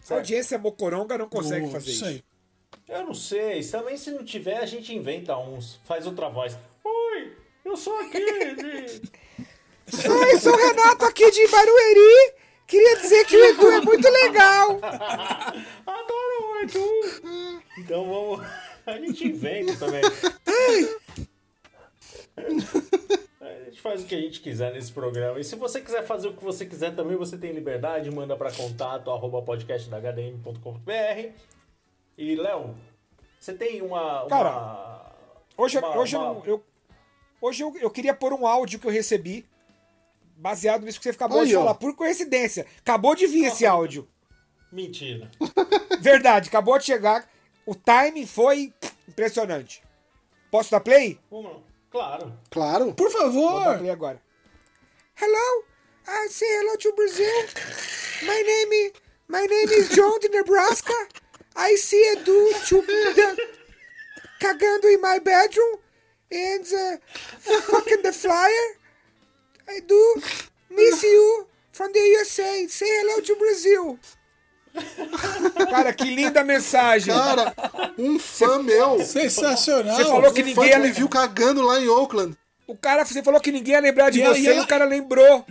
A audiência mocoronga não consegue fazer isso. aí. Eu não sei, também se não tiver a gente inventa uns, faz outra voz. Oi, eu sou aquele. Oi, [laughs] sou o Renato aqui de Barueri. Queria dizer que o Edu é muito legal. [laughs] Adoro o Edu. Então vamos, [laughs] a gente inventa também. [laughs] A gente faz o que a gente quiser nesse programa. E se você quiser fazer o que você quiser também, você tem liberdade. Manda para contato arroba podcasthdhm.com.br. E, Léo, você tem uma. uma- Cara, Hoje, eu- uma- hoje, eu, uma- eu, hoje eu, eu queria pôr um áudio que eu recebi, baseado nisso que você acabou Aí, de ó. falar, por coincidência. Acabou de vir esse áudio. Mentira. [laughs] Verdade, acabou de chegar. O timing foi impressionante. Posso dar play? Vamos lá. Claro. Claro. Por Vou dar favor! play agora. Hello, I say hello to Brazil. My name, my name is John de Nebraska. I see to the, cagando in my bedroom and uh, fucking the flyer. I do miss you from the USA. Say hello to Brazil. [laughs] Cara, que linda mensagem. Cara, um fã meu. Sensacional! Você falou que um ninguém fã me lembrar. viu cagando lá em Oakland. O cara, você falou que ninguém ia lembrar de E você e e, o cara lembrou.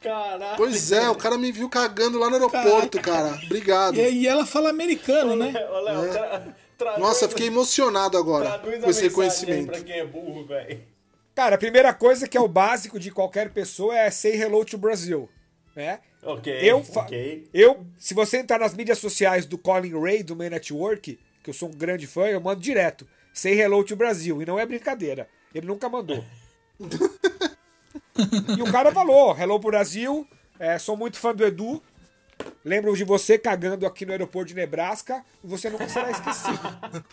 Caralho. Pois é, o cara me viu cagando lá no aeroporto, cara. Obrigado. E, e ela fala americano, né? Ô, Léo, tra- traduz- Nossa, fiquei emocionado agora com esse aí reconhecimento. Pra quem é burro, velho. Cara, a primeira coisa que é o básico de qualquer pessoa é say hello to Brazil, né? Ok. Eu, fa- ok. eu, se você entrar nas mídias sociais do Colin Ray, do Man Network, que eu sou um grande fã, eu mando direto. Say hello to Brasil. E não é brincadeira. Ele nunca mandou. [laughs] e o cara falou, hello pro Brasil, é, sou muito fã do Edu. Lembro de você cagando aqui no aeroporto de Nebraska e você nunca será esquecido.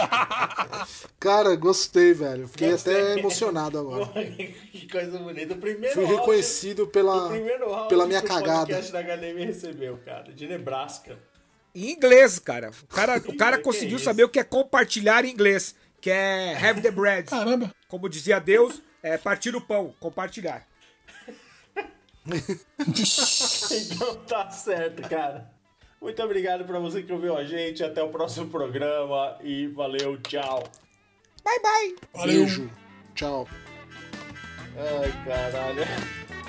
[laughs] Cara, gostei, velho. Fiquei Gostei. até emocionado agora. [laughs] que coisa bonita. O primeiro Fui áudio- reconhecido o pela, primeiro áudio pela minha que o cagada. podcast da HDM recebeu, cara, de Nebraska. Em inglês, cara. O cara, o cara Que conseguiu isso? saber o que é compartilhar em inglês, que é have the bread. Caramba. Como dizia Deus, é partir o pão, compartilhar. Então tá certo, cara. Muito obrigado pra você que ouviu a gente. Até o próximo programa e valeu, tchau. Bye, bye. Valeu. Beijo. Tchau. Ai, caralho.